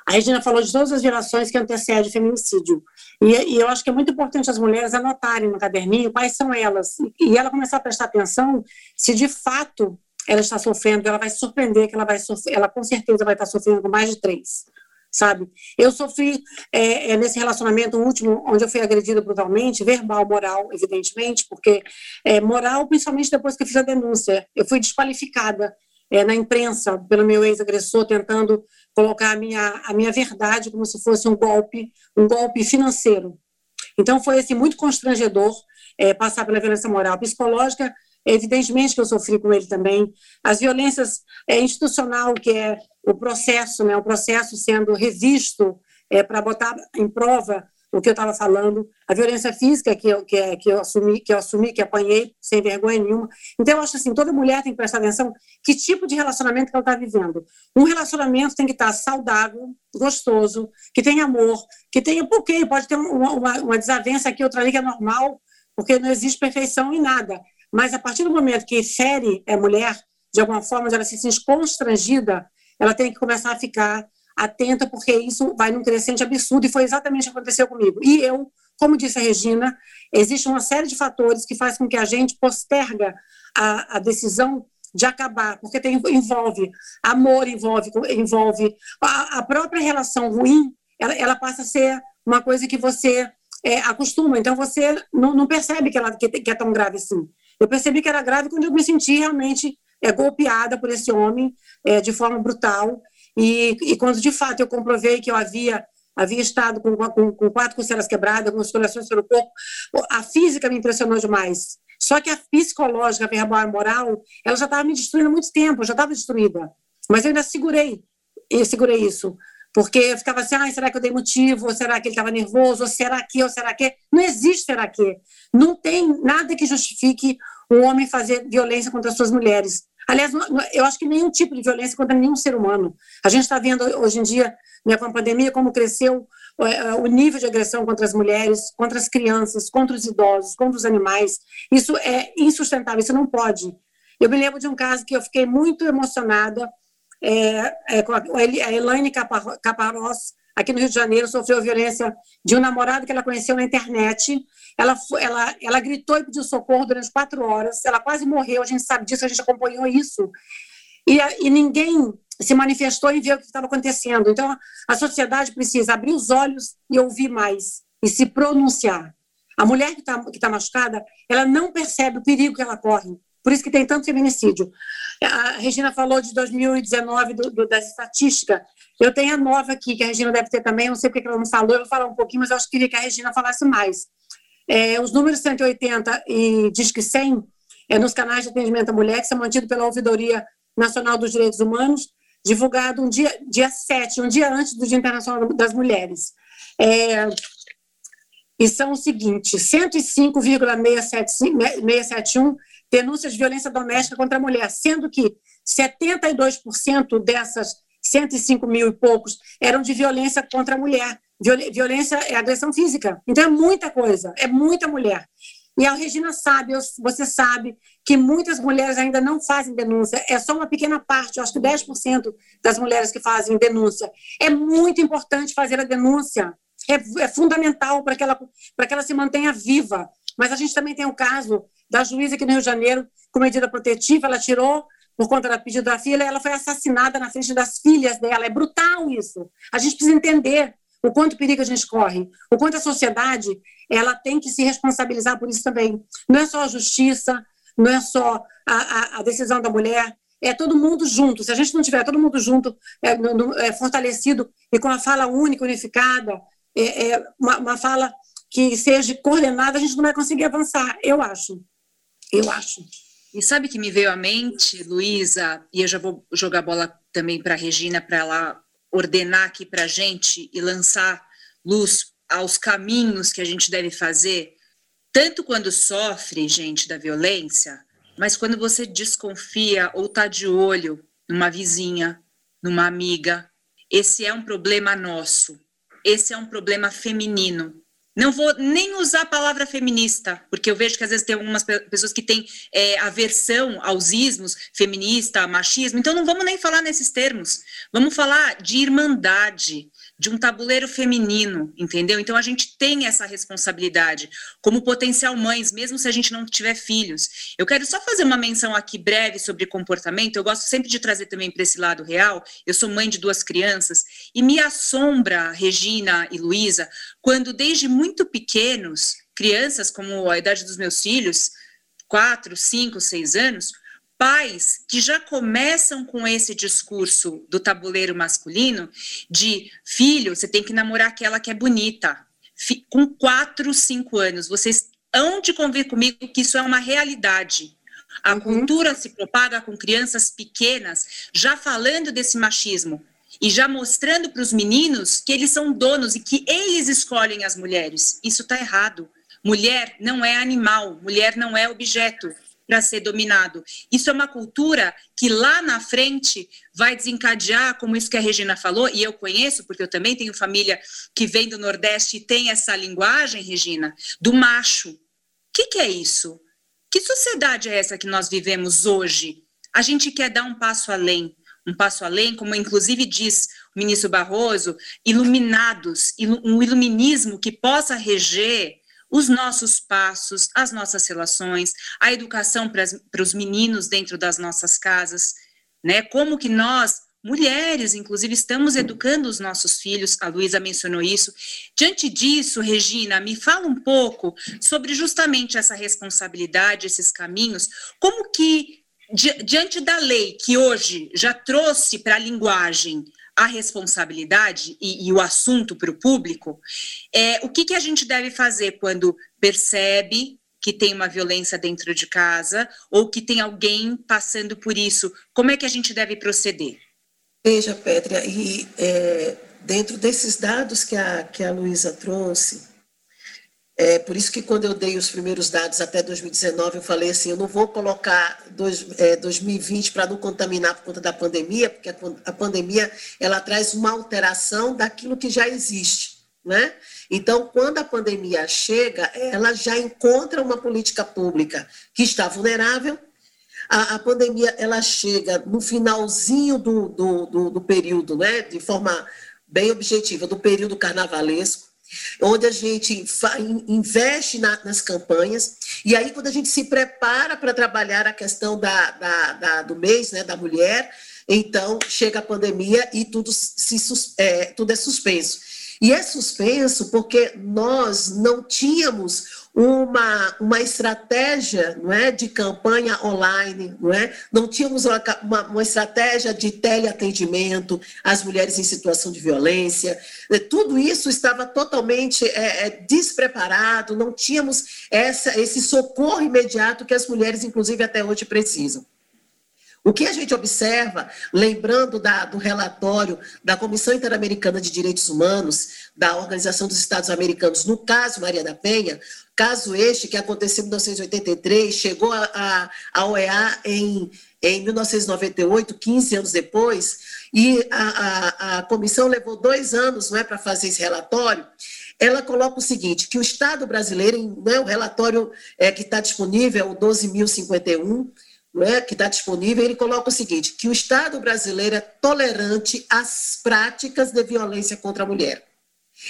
A Regina falou de todas as gerações que antecedem o feminicídio. E, e, eu acho que é muito importante as mulheres anotarem no caderninho quais são elas. E ela começar a prestar atenção se de fato ela está sofrendo, ela vai surpreender que ela vai sofrer, ela com certeza vai estar sofrendo com mais de três, sabe? Eu sofri é, é, nesse relacionamento último, onde eu fui agredida brutalmente, verbal, moral, evidentemente, porque é, moral, principalmente depois que eu fiz a denúncia, eu fui desqualificada é, na imprensa pelo meu ex-agressor, tentando colocar a minha, a minha verdade como se fosse um golpe, um golpe financeiro. Então foi assim muito constrangedor é, passar pela violência moral, psicológica. Evidentemente que eu sofri com ele também. As violências é, institucional, que é o processo, né, o processo sendo revisto é, para botar em prova o que eu estava falando, a violência física que eu, que, é, que eu assumi, que eu assumi, que apanhei sem vergonha nenhuma. Então eu acho assim, toda mulher tem que prestar atenção que tipo de relacionamento que ela está vivendo. Um relacionamento tem que estar tá saudável, gostoso, que tenha amor, que tenha porque pode ter uma, uma, uma desavença aqui outra ali que é normal, porque não existe perfeição em nada. Mas a partir do momento que fere a mulher de alguma forma, ela se sente constrangida, ela tem que começar a ficar atenta, porque isso vai num crescente absurdo, e foi exatamente o que aconteceu comigo. E eu, como disse a Regina, existe uma série de fatores que faz com que a gente posterga a, a decisão de acabar, porque tem, envolve amor, envolve, envolve a, a própria relação ruim, ela, ela, passa a ser uma coisa que você é, acostuma, então você não, não percebe que, ela, que, que, é tão grave assim. Eu percebi que era grave quando eu me senti realmente é, golpeada por esse homem é, de forma brutal, e, e quando de fato eu comprovei que eu havia havia estado com, com, com quatro costelas quebradas, com escoriações pelo corpo, a física me impressionou demais. Só que a psicológica, a verbal, a moral, ela já estava me destruindo há muito tempo, já estava destruída. Mas eu ainda segurei, eu segurei isso. Porque eu ficava assim, ah, será que eu dei motivo? Ou será que ele estava nervoso? Ou será que? Ou será que? Não existe será que. Não tem nada que justifique um homem fazer violência contra as suas mulheres. Aliás, eu acho que nenhum tipo de violência contra nenhum ser humano. A gente está vendo hoje em dia, né, com a pandemia, como cresceu é, o nível de agressão contra as mulheres, contra as crianças, contra os idosos, contra os animais. Isso é insustentável, isso não pode. Eu me lembro de um caso que eu fiquei muito emocionada, é, é, com a, a Elaine Caparós, aqui no Rio de Janeiro, sofreu violência de um namorado que ela conheceu na internet. Ela, ela, ela gritou e pediu socorro durante quatro horas. Ela quase morreu, a gente sabe disso, a gente acompanhou isso. E, e ninguém se manifestou e viu o que estava acontecendo. Então, a sociedade precisa abrir os olhos e ouvir mais, e se pronunciar. A mulher que está que tá machucada, ela não percebe o perigo que ela corre, Por isso que tem tanto feminicídio. A Regina falou de 2019, do, do, das estatísticas. Eu tenho a nova aqui, que a Regina deve ter também, não sei porque ela não falou, eu vou falar um pouquinho, mas eu acho que queria que a Regina falasse mais. É, os números 180 e diz que 100 é, nos canais de atendimento à mulher, que são mantidos pela Ouvidoria Nacional dos Direitos Humanos, divulgado um dia, dia 7, um dia antes do Dia Internacional das Mulheres. É, e são o seguinte: 105,671 denúncias de violência doméstica contra a mulher, sendo que 72% dessas 105 mil e poucos eram de violência contra a mulher. Violência é agressão física. Então é muita coisa, é muita mulher. E a Regina sabe, você sabe, que muitas mulheres ainda não fazem denúncia. É só uma pequena parte, eu acho que 10% das mulheres que fazem denúncia. É muito importante fazer a denúncia. É, é fundamental para que, ela, que ela se mantenha viva. Mas a gente também tem o caso da juíza aqui no Rio de Janeiro, com medida protetiva, ela tirou por conta da pedido da filha, ela foi assassinada na frente das filhas dela. É brutal isso. A gente precisa entender o quanto perigo a gente corre, o quanto a sociedade ela tem que se responsabilizar por isso também. Não é só a justiça, não é só a, a, a decisão da mulher, é todo mundo junto. Se a gente não tiver todo mundo junto, é, no, é, fortalecido e com a fala única, unificada, é, é uma, uma, fala que seja coordenada, a gente não vai conseguir avançar, eu acho. Eu acho. E sabe que me veio à mente, Luísa, e eu já vou jogar a bola também para a Regina, para ela ordenar aqui para a gente e lançar luz aos caminhos que a gente deve fazer, tanto quando sofre, gente, da violência, mas quando você desconfia ou está de olho numa vizinha, numa amiga, esse é um problema nosso, esse é um problema feminino. Não vou nem usar a palavra feminista, porque eu vejo que às vezes tem algumas pessoas que têm é, aversão aos ismos, feminista, machismo, então não vamos nem falar nesses termos. Vamos falar de irmandade, de um tabuleiro feminino, entendeu? Então a gente tem essa responsabilidade como potencial mães, mesmo se a gente não tiver filhos. Eu quero só fazer uma menção aqui breve sobre comportamento. Eu gosto sempre de trazer também para esse lado real. Eu sou mãe de duas crianças e me assombra Regina e Luísa quando desde muito pequenos, crianças como a idade dos meus filhos, quatro, cinco, seis anos, pais que já começam com esse discurso do tabuleiro masculino de filho, você tem que namorar aquela que é bonita. Com quatro, cinco anos, vocês hão de convir comigo que isso é uma realidade. A uhum. cultura se propaga com crianças pequenas, já falando desse machismo e já mostrando para os meninos que eles são donos e que eles escolhem as mulheres. Isso está errado. Mulher não é animal, mulher não é objeto para ser dominado. Isso é uma cultura que lá na frente vai desencadear, como isso que a Regina falou, e eu conheço, porque eu também tenho família que vem do Nordeste e tem essa linguagem, Regina, do macho. O que, que é isso? Que sociedade é essa que nós vivemos hoje? A gente quer dar um passo além, um passo além, como inclusive diz o ministro Barroso, iluminados, um iluminismo que possa reger os nossos passos, as nossas relações, a educação para os meninos dentro das nossas casas, né? Como que nós, mulheres, inclusive, estamos educando os nossos filhos, a Luísa mencionou isso. Diante disso, Regina, me fala um pouco sobre justamente essa responsabilidade, esses caminhos, como que diante da lei que hoje já trouxe para a linguagem a responsabilidade e, e o assunto para o público, é, o que, que a gente deve fazer quando percebe que tem uma violência dentro de casa ou que tem alguém passando por isso? Como é que a gente deve proceder? Veja, Pétria, e é, dentro desses dados que a, que a Luísa trouxe, é por isso que quando eu dei os primeiros dados até 2019, eu falei assim, eu não vou colocar dois, é, 2020 para não contaminar por conta da pandemia, porque a, a, pandemia ela traz uma alteração daquilo que já existe, né? Então, quando a pandemia chega, ela já encontra uma política pública que está vulnerável. A, a pandemia ela chega no finalzinho do, do, do, do período, né? De forma bem objetiva, do período carnavalesco onde a gente investe na, nas campanhas, e aí quando a gente se prepara para trabalhar a questão da, da, da, do mês, né, da mulher, então chega a pandemia e tudo, se, é, tudo é suspenso. E é suspenso porque nós não tínhamos uma, uma estratégia não é, de campanha online, não, é? não tínhamos uma, uma, uma estratégia de teleatendimento às mulheres em situação de violência. Tudo isso estava totalmente é, é, despreparado, não tínhamos essa, esse socorro imediato que as mulheres, inclusive, até hoje precisam. O que a gente observa, lembrando da, do relatório da Comissão Interamericana de Direitos Humanos, da Organização dos Estados Americanos, no caso Maria da Penha, caso este que aconteceu em 1983, chegou a OEA em, em 1998, 15 anos depois, e a, a, a comissão levou dois anos não é, para fazer esse relatório, ela coloca o seguinte, que o Estado brasileiro, né, o relatório é, que está disponível, o 12.051, né, que está disponível, ele coloca o seguinte: que o Estado brasileiro é tolerante às práticas de violência contra a mulher.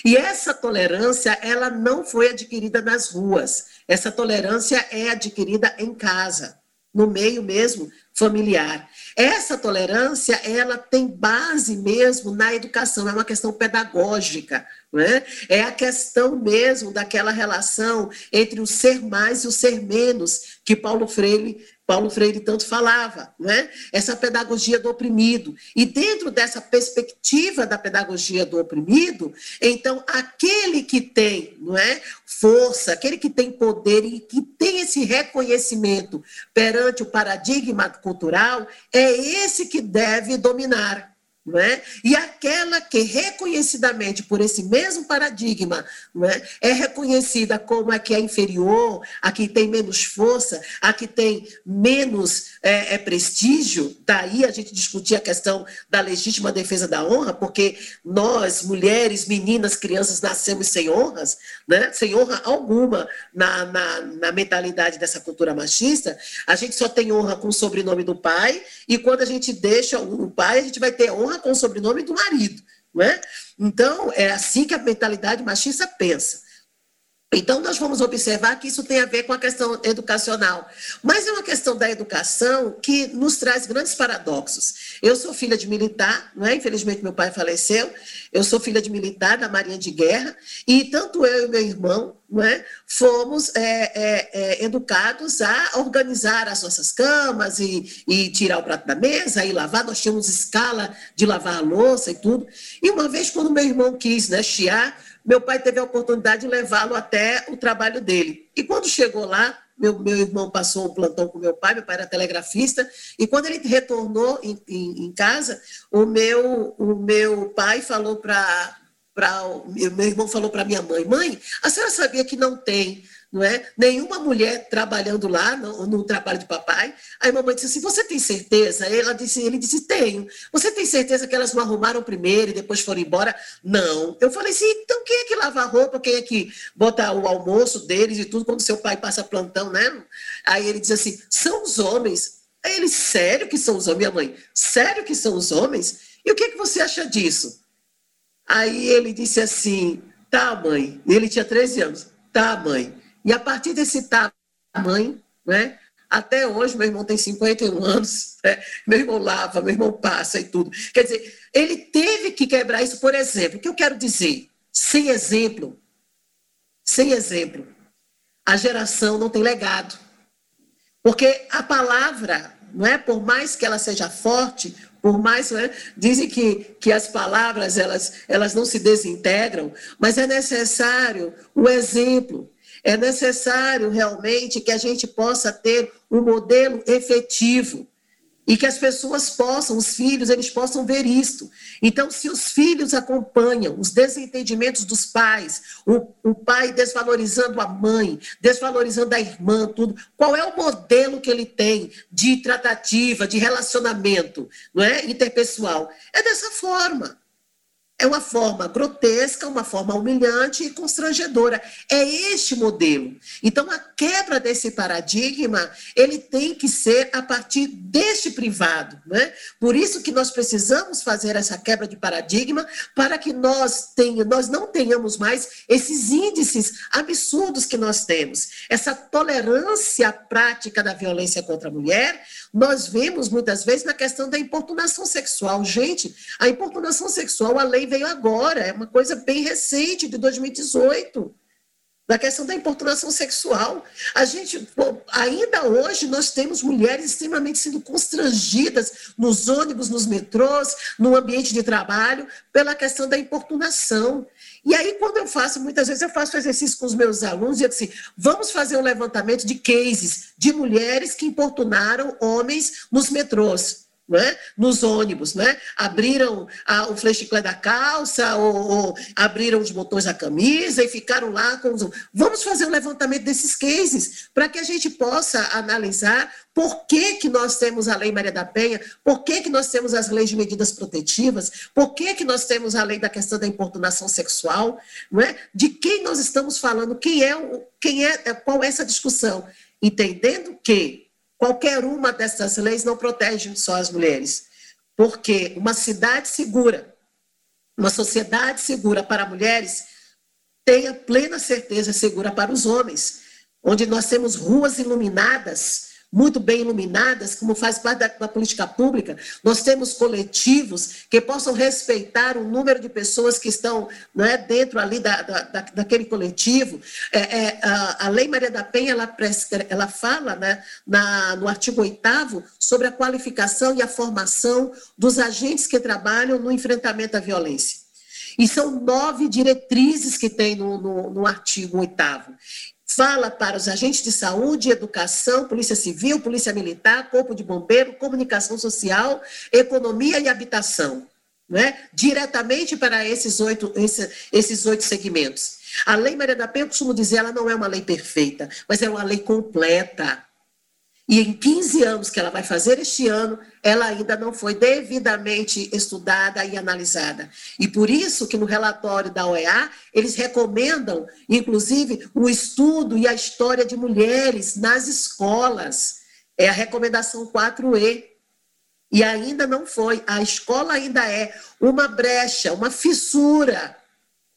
E essa tolerância, ela não foi adquirida nas ruas. Essa tolerância é adquirida em casa, no meio mesmo familiar. Essa tolerância, ela tem base mesmo na educação, é uma questão pedagógica, é? é a questão mesmo daquela relação entre o ser mais e o ser menos, que Paulo Freire Paulo Freire tanto falava, né? essa pedagogia do oprimido. E dentro dessa perspectiva da pedagogia do oprimido, então aquele que tem não é, força, aquele que tem poder e que tem esse reconhecimento perante o paradigma cultural, é esse que deve dominar. É? E aquela que reconhecidamente por esse mesmo paradigma é, é reconhecida como a que é inferior, a que tem menos força, a que tem menos é, é prestígio, daí a gente discutir a questão da legítima defesa da honra, porque nós, mulheres, meninas, crianças, nascemos sem honras, né? sem honra alguma na, na, na mentalidade dessa cultura machista, a gente só tem honra com o sobrenome do pai, e quando a gente deixa o pai, a gente vai ter honra com o sobrenome do marido. Não é? Então, é assim que a mentalidade machista pensa. Então, nós vamos observar que isso tem a ver com a questão educacional. Mas é uma questão da educação que nos traz grandes paradoxos. Eu sou filha de militar, não é? infelizmente meu pai faleceu. Eu sou filha de militar da Marinha de Guerra, e tanto eu e meu irmão não é? fomos é, é, é, educados a organizar as nossas camas e, e tirar o prato da mesa e lavar. Nós tínhamos escala de lavar a louça e tudo. E uma vez, quando meu irmão quis né, chiar, meu pai teve a oportunidade de levá-lo até o trabalho dele. E quando chegou lá, meu, meu irmão passou um plantão com meu pai, meu pai era telegrafista, e quando ele retornou em, em, em casa, o meu, o meu pai falou para. Meu irmão falou para minha mãe: Mãe, a senhora sabia que não tem não é? Nenhuma mulher trabalhando lá no, no, trabalho de papai. Aí a mamãe disse assim: Você tem certeza? Ela disse, ele disse: Tenho. Você tem certeza que elas não arrumaram primeiro e depois foram embora? Não. Eu falei assim: Então quem é que lava a roupa? Quem é que bota o almoço deles e tudo quando seu pai passa plantão, né? Aí ele diz assim: São os homens. Aí ele: Sério que são os homens? Minha mãe: Sério que são os homens? E o que, é que você acha disso? Aí ele disse assim: Tá, mãe. Ele tinha 13 anos. Tá, mãe. E a partir desse tamanho, né, até hoje, meu irmão tem 51 anos, né, meu irmão lava, meu irmão passa e tudo. Quer dizer, ele teve que quebrar isso, por exemplo. O que eu quero dizer? Sem exemplo, sem exemplo, a geração não tem legado. Porque a palavra, não é, por mais que ela seja forte, por mais, né, dizem que, que as palavras elas, elas não se desintegram, mas é necessário o exemplo. É necessário realmente que a gente possa ter um modelo efetivo e que as pessoas possam, os filhos, eles possam ver isto. Então, se os filhos acompanham os desentendimentos dos pais, o, o pai desvalorizando a mãe, desvalorizando a irmã, tudo, qual é o modelo que ele tem de tratativa, de relacionamento, não é, interpessoal? É dessa forma. É uma forma grotesca, uma forma humilhante e constrangedora. É este modelo. Então, a quebra desse paradigma, ele tem que ser a partir deste privado. Né? Por isso que nós precisamos fazer essa quebra de paradigma para que nós, tenha, nós não tenhamos mais esses índices absurdos que nós temos. Essa tolerância prática da violência contra a mulher, nós vemos muitas vezes na questão da importunação sexual. Gente, a importunação sexual, a lei veio agora, é uma coisa bem recente, de 2018 da questão da importunação sexual. A gente, ainda hoje, nós temos mulheres extremamente sendo constrangidas nos ônibus, nos metrôs, no ambiente de trabalho, pela questão da importunação. E aí, quando eu faço, muitas vezes eu faço exercício com os meus alunos e eu assim, vamos fazer um levantamento de cases de mulheres que importunaram homens nos metrôs né? nos ônibus, né? abriram a, o flechiclé da calça ou, ou, abriram os botões da camisa e ficaram lá com os... Vamos fazer um levantamento desses cases para que a gente possa analisar por que, que nós temos a Lei Maria da Penha, por que, que nós temos as leis de medidas protetivas, por que, que nós temos a lei da questão da importunação sexual, não é? de quem nós estamos falando, quem é, quem é, qual é essa discussão, entendendo que Qualquer uma dessas leis não protege só as mulheres, porque uma cidade segura, uma sociedade segura para mulheres, tenha plena certeza segura para os homens, onde nós temos ruas iluminadas, muito bem iluminadas, como faz parte da, da, política pública, nós temos coletivos que possam respeitar o número de pessoas que estão não é, dentro ali da, da, daquele coletivo. É, é, a, a, Lei Maria da Penha, ela, ela fala né, na, no artigo 8 sobre a qualificação e a formação dos agentes que trabalham no enfrentamento à violência. E são nove diretrizes que tem no, no, no artigo 8 fala para os agentes de saúde, educação, polícia civil, polícia militar, corpo de bombeiro, comunicação social, economia e habitação. Né? diretamente para esses oito, esses oito segmentos. A Lei Maria da Penha, eu costumo dizer, ela não é uma lei perfeita, mas é uma lei completa. E em 15 anos que ela vai fazer este ano, ela ainda não foi devidamente estudada e analisada. E por isso que no relatório da OEA, eles recomendam, inclusive, o estudo e a história de mulheres nas escolas. É a recomendação 4E. E ainda não foi. A escola ainda é uma brecha, uma fissura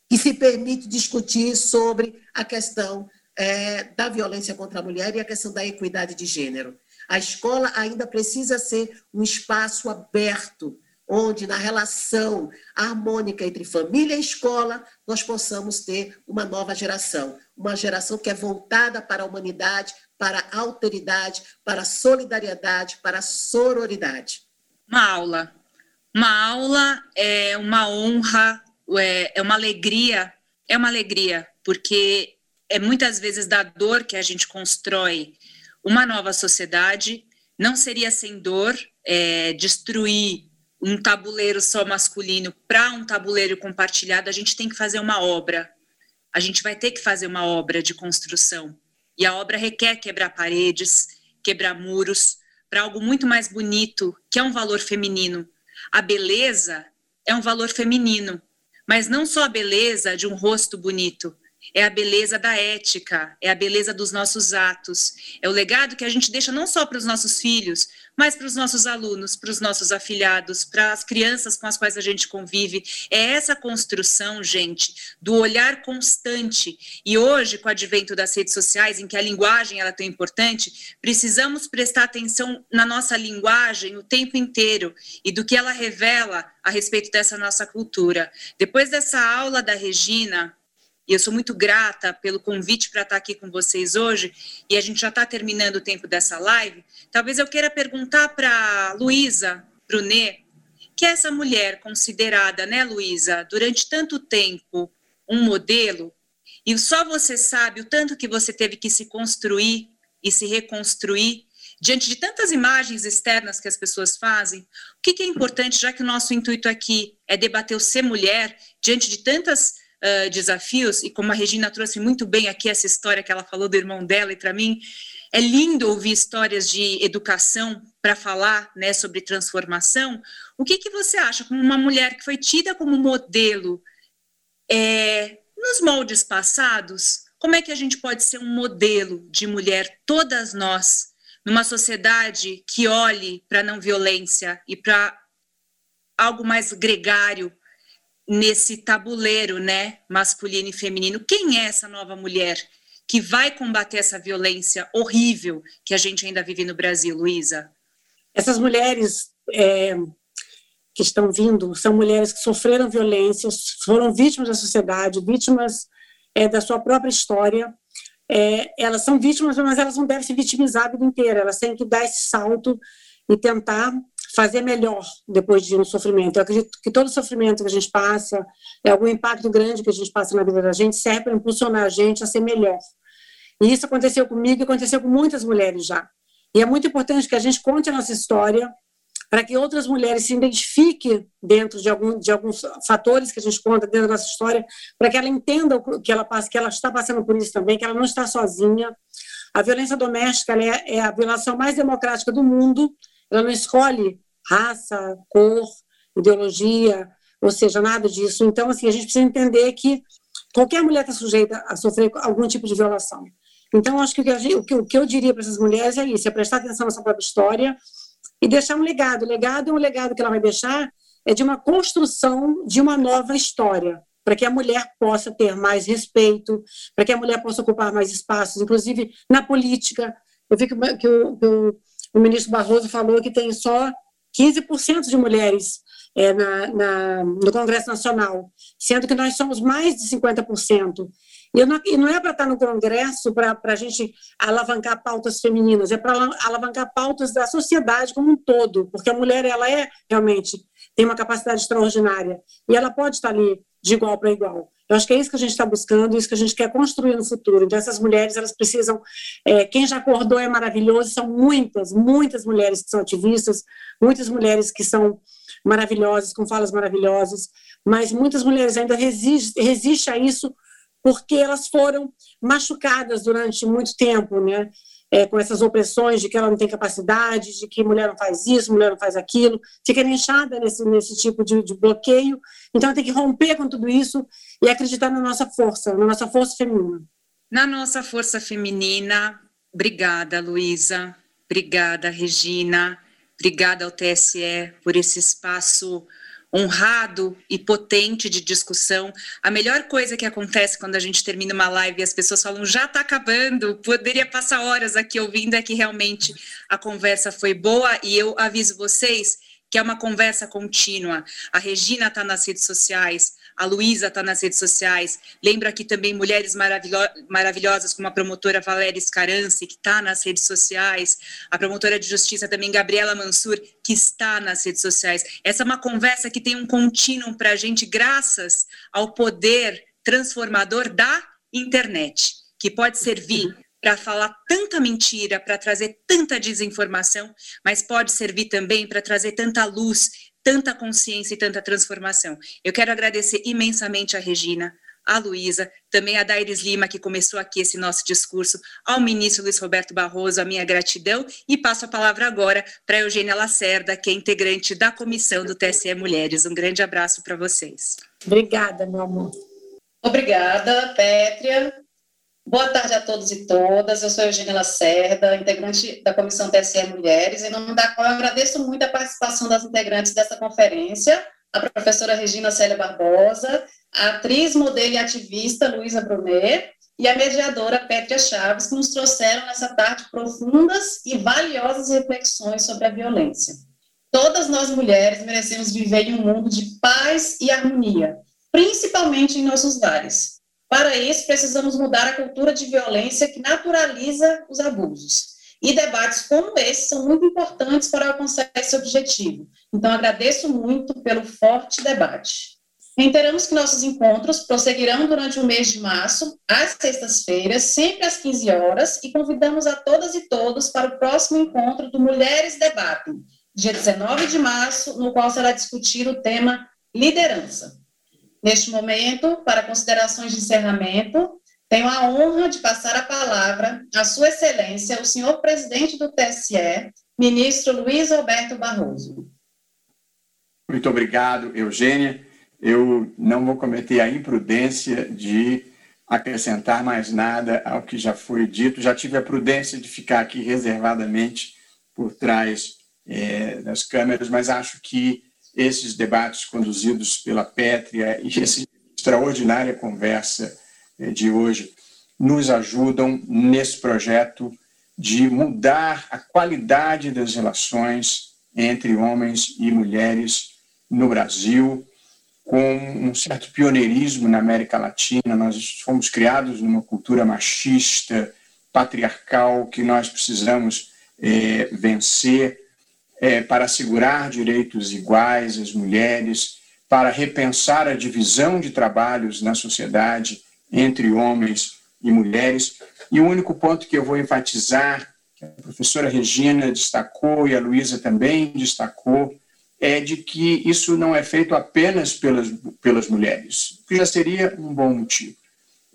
que se permite discutir sobre a questão é, da violência contra a mulher e a questão da equidade de gênero. A escola ainda precisa ser um espaço aberto, onde, na relação harmônica entre família e escola, nós possamos ter uma nova geração. Uma geração que é voltada para a humanidade, para a alteridade, para a solidariedade, para a sororidade. Uma aula. Uma aula é uma honra, é, é uma alegria, é uma alegria, porque é muitas vezes da dor que a gente constrói uma nova sociedade. Não seria sem dor é, destruir um tabuleiro só masculino para um tabuleiro compartilhado. A gente tem que fazer uma obra. A gente vai ter que fazer uma obra de construção. E a obra requer quebrar paredes, quebrar muros, para algo muito mais bonito, que é um valor feminino. A beleza é um valor feminino, mas não só a beleza de um rosto bonito, é a beleza da ética, é a beleza dos nossos atos, é o legado que a gente deixa não só para os nossos filhos, mas para os nossos alunos, para os nossos afilhados, para as crianças com as quais a gente convive. É essa construção, gente, do olhar constante. E hoje, com o advento das redes sociais, em que a linguagem ela é tão importante, precisamos prestar atenção na nossa linguagem o tempo inteiro e do que ela revela a respeito dessa nossa cultura. Depois dessa aula da Regina, e eu sou muito grata pelo convite para estar aqui com vocês hoje, e a gente já está terminando o tempo dessa live. Talvez eu queira perguntar para Luísa Brunet, que é essa mulher considerada, né, Luísa, durante tanto tempo um modelo, e só você sabe o tanto que você teve que se construir e se reconstruir diante de tantas imagens externas que as pessoas fazem, o que, que, é importante, já que o nosso intuito aqui é debater o ser mulher, diante de tantas uh, desafios, e como a Regina trouxe muito bem aqui essa história que ela falou do irmão dela, e para mim é lindo ouvir histórias de educação para falar né, sobre transformação. O que, que você acha, como uma mulher que foi tida como modelo é, nos moldes passados, como é que a gente pode ser um modelo de mulher, todas nós, numa sociedade que olhe para a não violência e para algo mais gregário, nesse tabuleiro, né, masculino e feminino. Quem é essa nova mulher que vai combater essa violência horrível que a gente ainda vive no Brasil, Luísa? Essas mulheres é, que estão vindo são mulheres que sofreram violência, foram vítimas da sociedade, vítimas é, da sua própria história. É, elas são vítimas, mas elas não devem se vitimizar a vida inteira, elas têm que dar esse salto e tentar fazer melhor depois de um sofrimento. Eu acredito que todo sofrimento que a gente passa, é algum impacto grande que a gente passa na vida da gente, serve para impulsionar a gente a ser melhor. E isso aconteceu comigo e aconteceu com muitas mulheres já. E é muito importante que a gente conte a nossa história para que outras mulheres se identifiquem dentro de, algum, de alguns fatores que a gente conta dentro da nossa história, para que ela entenda que ela, passa, que ela está passando por isso também, que ela não está sozinha. A violência doméstica é, é a violação mais democrática do mundo, ela não escolhe raça, cor, ideologia, ou seja, nada disso. Então, assim, a gente precisa entender que qualquer mulher está sujeita a sofrer algum tipo de violação. Então, acho que o que, gente, o que, o que eu diria para essas mulheres é isso, é prestar atenção na sua própria história, e deixar um legado. O legado é um legado que ela vai deixar é de uma construção de uma nova história, para que a mulher possa ter mais respeito, para que a mulher possa ocupar mais espaços, inclusive na política. Eu vi que, que, que o, o, ministro Barroso falou que tem só 15% de mulheres é, na, na, no Congresso Nacional, sendo que nós somos mais de 50%. E não, e não é para estar no Congresso para a gente alavancar pautas femininas, é para alavancar pautas da sociedade como um todo, porque a mulher ela é realmente tem uma capacidade extraordinária e ela pode estar ali de igual para igual. Eu acho que é isso que a gente está buscando, isso que a gente quer construir no futuro. Então essas mulheres elas precisam, é, quem já acordou é maravilhoso, são muitas, muitas mulheres que são ativistas, muitas mulheres que são maravilhosas, com falas maravilhosas, mas muitas mulheres ainda resistem resiste a isso porque elas foram machucadas durante muito tempo, né? É, com essas opressões de que ela não tem capacidade, de que mulher não faz isso, mulher não faz aquilo, fica inchada nesse, nesse tipo de, de bloqueio. Então, tem que romper com tudo isso e acreditar na nossa força, na nossa força feminina. Na nossa força feminina, obrigada, Luísa, obrigada, Regina, obrigada ao TSE por esse espaço honrado e potente de discussão. A melhor coisa que acontece quando a gente termina uma live e as pessoas falam já está acabando, poderia passar horas aqui ouvindo, é que realmente a conversa foi boa e eu aviso vocês que é uma conversa contínua. A Regina está nas redes sociais, a Luísa está nas redes sociais. Lembro aqui também mulheres maravilho maravilhosas, como a promotora Valéria Scarance, que está nas redes sociais, a promotora de justiça também, Gabriela Mansur, que está nas redes sociais. Essa é uma conversa que tem um contínuo para a gente, graças ao poder transformador da internet, que pode servir para falar tanta mentira, para trazer tanta desinformação, mas pode servir também para trazer tanta luz, tanta consciência e tanta transformação. Eu quero agradecer imensamente a Regina, a Luísa, também a Dairis Lima, que começou aqui esse nosso discurso, ao ministro Luiz Roberto Barroso, a minha gratidão, e passo a palavra agora para a Eugênia Lacerda, que é integrante da comissão do TSE Mulheres. Um grande abraço para vocês. Obrigada, meu amor. Obrigada, Pétria. Boa tarde a todos e todas. Eu sou Eugênia Lacerda, integrante da Comissão TSE Mulheres. Em nome da qual eu agradeço muito a participação das integrantes dessa conferência, a professora Regina Célia Barbosa, a atriz, modelo e ativista Luísa Brunet e a mediadora Pétria Chaves, que nos trouxeram nessa tarde profundas e valiosas reflexões sobre a violência. Todas nós mulheres merecemos viver em um mundo de paz e harmonia, principalmente em nossos lares. Para isso, precisamos mudar a cultura de violência que naturaliza os abusos. E debates como esse são muito importantes para alcançar esse objetivo. Então, agradeço muito pelo forte debate. Reiteramos que nossos encontros prosseguirão durante o mês de março, às sextas-feiras, sempre às 15 horas, e convidamos a todas e todos para o próximo encontro do Mulheres Debatem, dia 19 de março, no qual será discutido o tema liderança. Neste momento, para considerações de encerramento, tenho a honra de passar a palavra à Sua Excelência, o senhor presidente do TSE, ministro Luiz Roberto Barroso. Muito obrigado, Eugênia. Eu não vou cometer a imprudência de acrescentar mais nada ao que já foi dito. Já tive a prudência de ficar aqui reservadamente por trás é, das câmeras, mas acho que esses debates conduzidos pela Pétria e essa extraordinária conversa eh, de hoje nos ajudam nesse projeto de mudar a qualidade das relações entre homens e mulheres no Brasil, com um certo pioneirismo na América Latina. Nós fomos criados numa cultura machista, patriarcal, que nós precisamos é, vencer é, para assegurar direitos iguais às mulheres, para repensar a divisão de trabalhos na sociedade entre homens e mulheres. E o único ponto que eu vou enfatizar, que a professora Regina destacou e a Luísa também destacou, é de que isso não é feito apenas pelas, pelas mulheres, que já seria um bom motivo,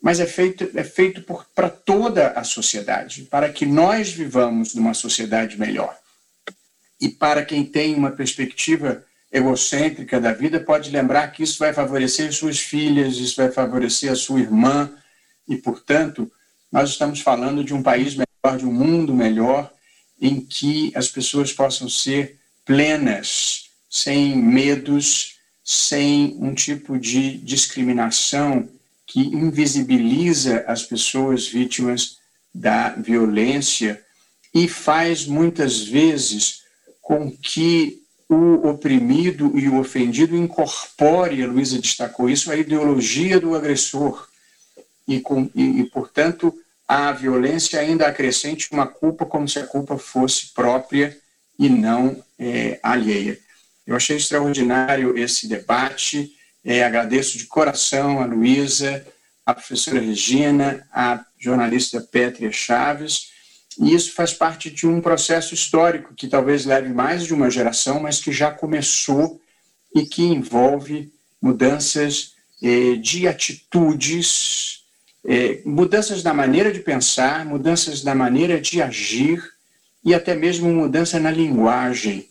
mas é feito, é feito para toda a sociedade, para que nós vivamos numa sociedade melhor. E para quem tem uma perspectiva egocêntrica da vida, pode lembrar que isso vai favorecer suas filhas, isso vai favorecer a sua irmã, e, portanto, nós estamos falando de um país melhor, de um mundo melhor, em que as pessoas possam ser plenas, sem medos, sem um tipo de discriminação que invisibiliza as pessoas vítimas da violência e faz muitas vezes com que o oprimido e o ofendido incorpore, a Luísa destacou isso, a ideologia do agressor e, com, e, e, portanto, a violência ainda acrescente uma culpa como se a culpa fosse própria e não é, alheia. Eu achei extraordinário esse debate, é, agradeço de coração a Luísa, a professora Regina, a jornalista Pétria Chaves, e isso faz parte de um processo histórico que talvez leve mais de uma geração, mas que já começou e que envolve mudanças eh, de atitudes é, mudanças na maneira de pensar, mudanças na maneira de agir e até mesmo mudança na linguagem.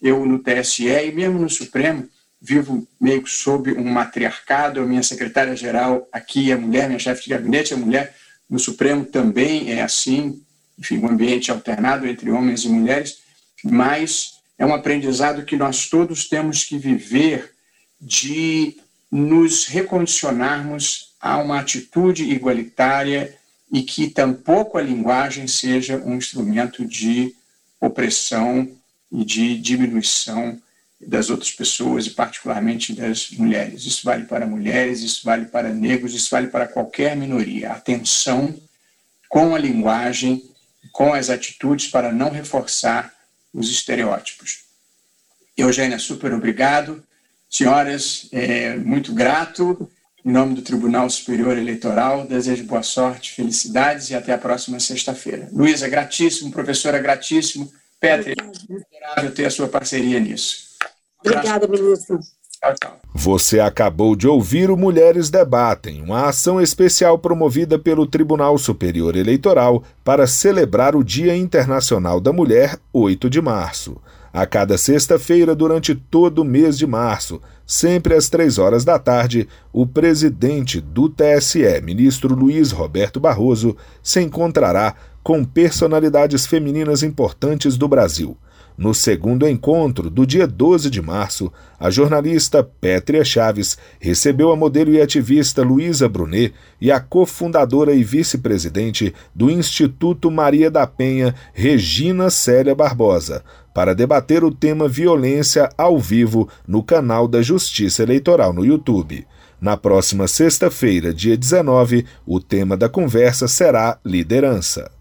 Eu, no TSE e mesmo no Supremo, vivo meio que sob um matriarcado. A minha secretária-geral aqui é mulher, minha chefe de gabinete é mulher. No Supremo também é assim, enfim, um ambiente alternado entre homens e mulheres, mas é um aprendizado que nós todos temos que viver de nos recondicionarmos a uma atitude igualitária e que tampouco a linguagem seja um instrumento de opressão e de diminuição das outras pessoas e particularmente das mulheres. Isso vale para mulheres, isso vale para negros, isso vale para qualquer minoria. Atenção com a linguagem, com as atitudes para não reforçar os estereótipos. Eugênia, super obrigado. Senhoras, é, muito grato em nome do Tribunal Superior Eleitoral, desejo boa sorte, felicidades e até a próxima sexta-feira. Luísa, gratíssimo, professora, gratíssimo. Petri, é ter a sua parceria nisso. Obrigada, ministro. Você acabou de ouvir o Mulheres Debatem, uma ação especial promovida pelo Tribunal Superior Eleitoral para celebrar o Dia Internacional da Mulher, 8 de março. A cada sexta-feira, durante todo o mês de março, sempre às três horas da tarde, o presidente do TSE, ministro Luiz Roberto Barroso, se encontrará com personalidades femininas importantes do Brasil. No segundo encontro, do dia 12 de março, a jornalista Pétria Chaves recebeu a modelo e ativista Luísa Brunet e a cofundadora e vice-presidente do Instituto Maria da Penha, Regina Célia Barbosa, para debater o tema violência ao vivo no canal da Justiça Eleitoral no YouTube. Na próxima sexta-feira, dia 19, o tema da conversa será liderança.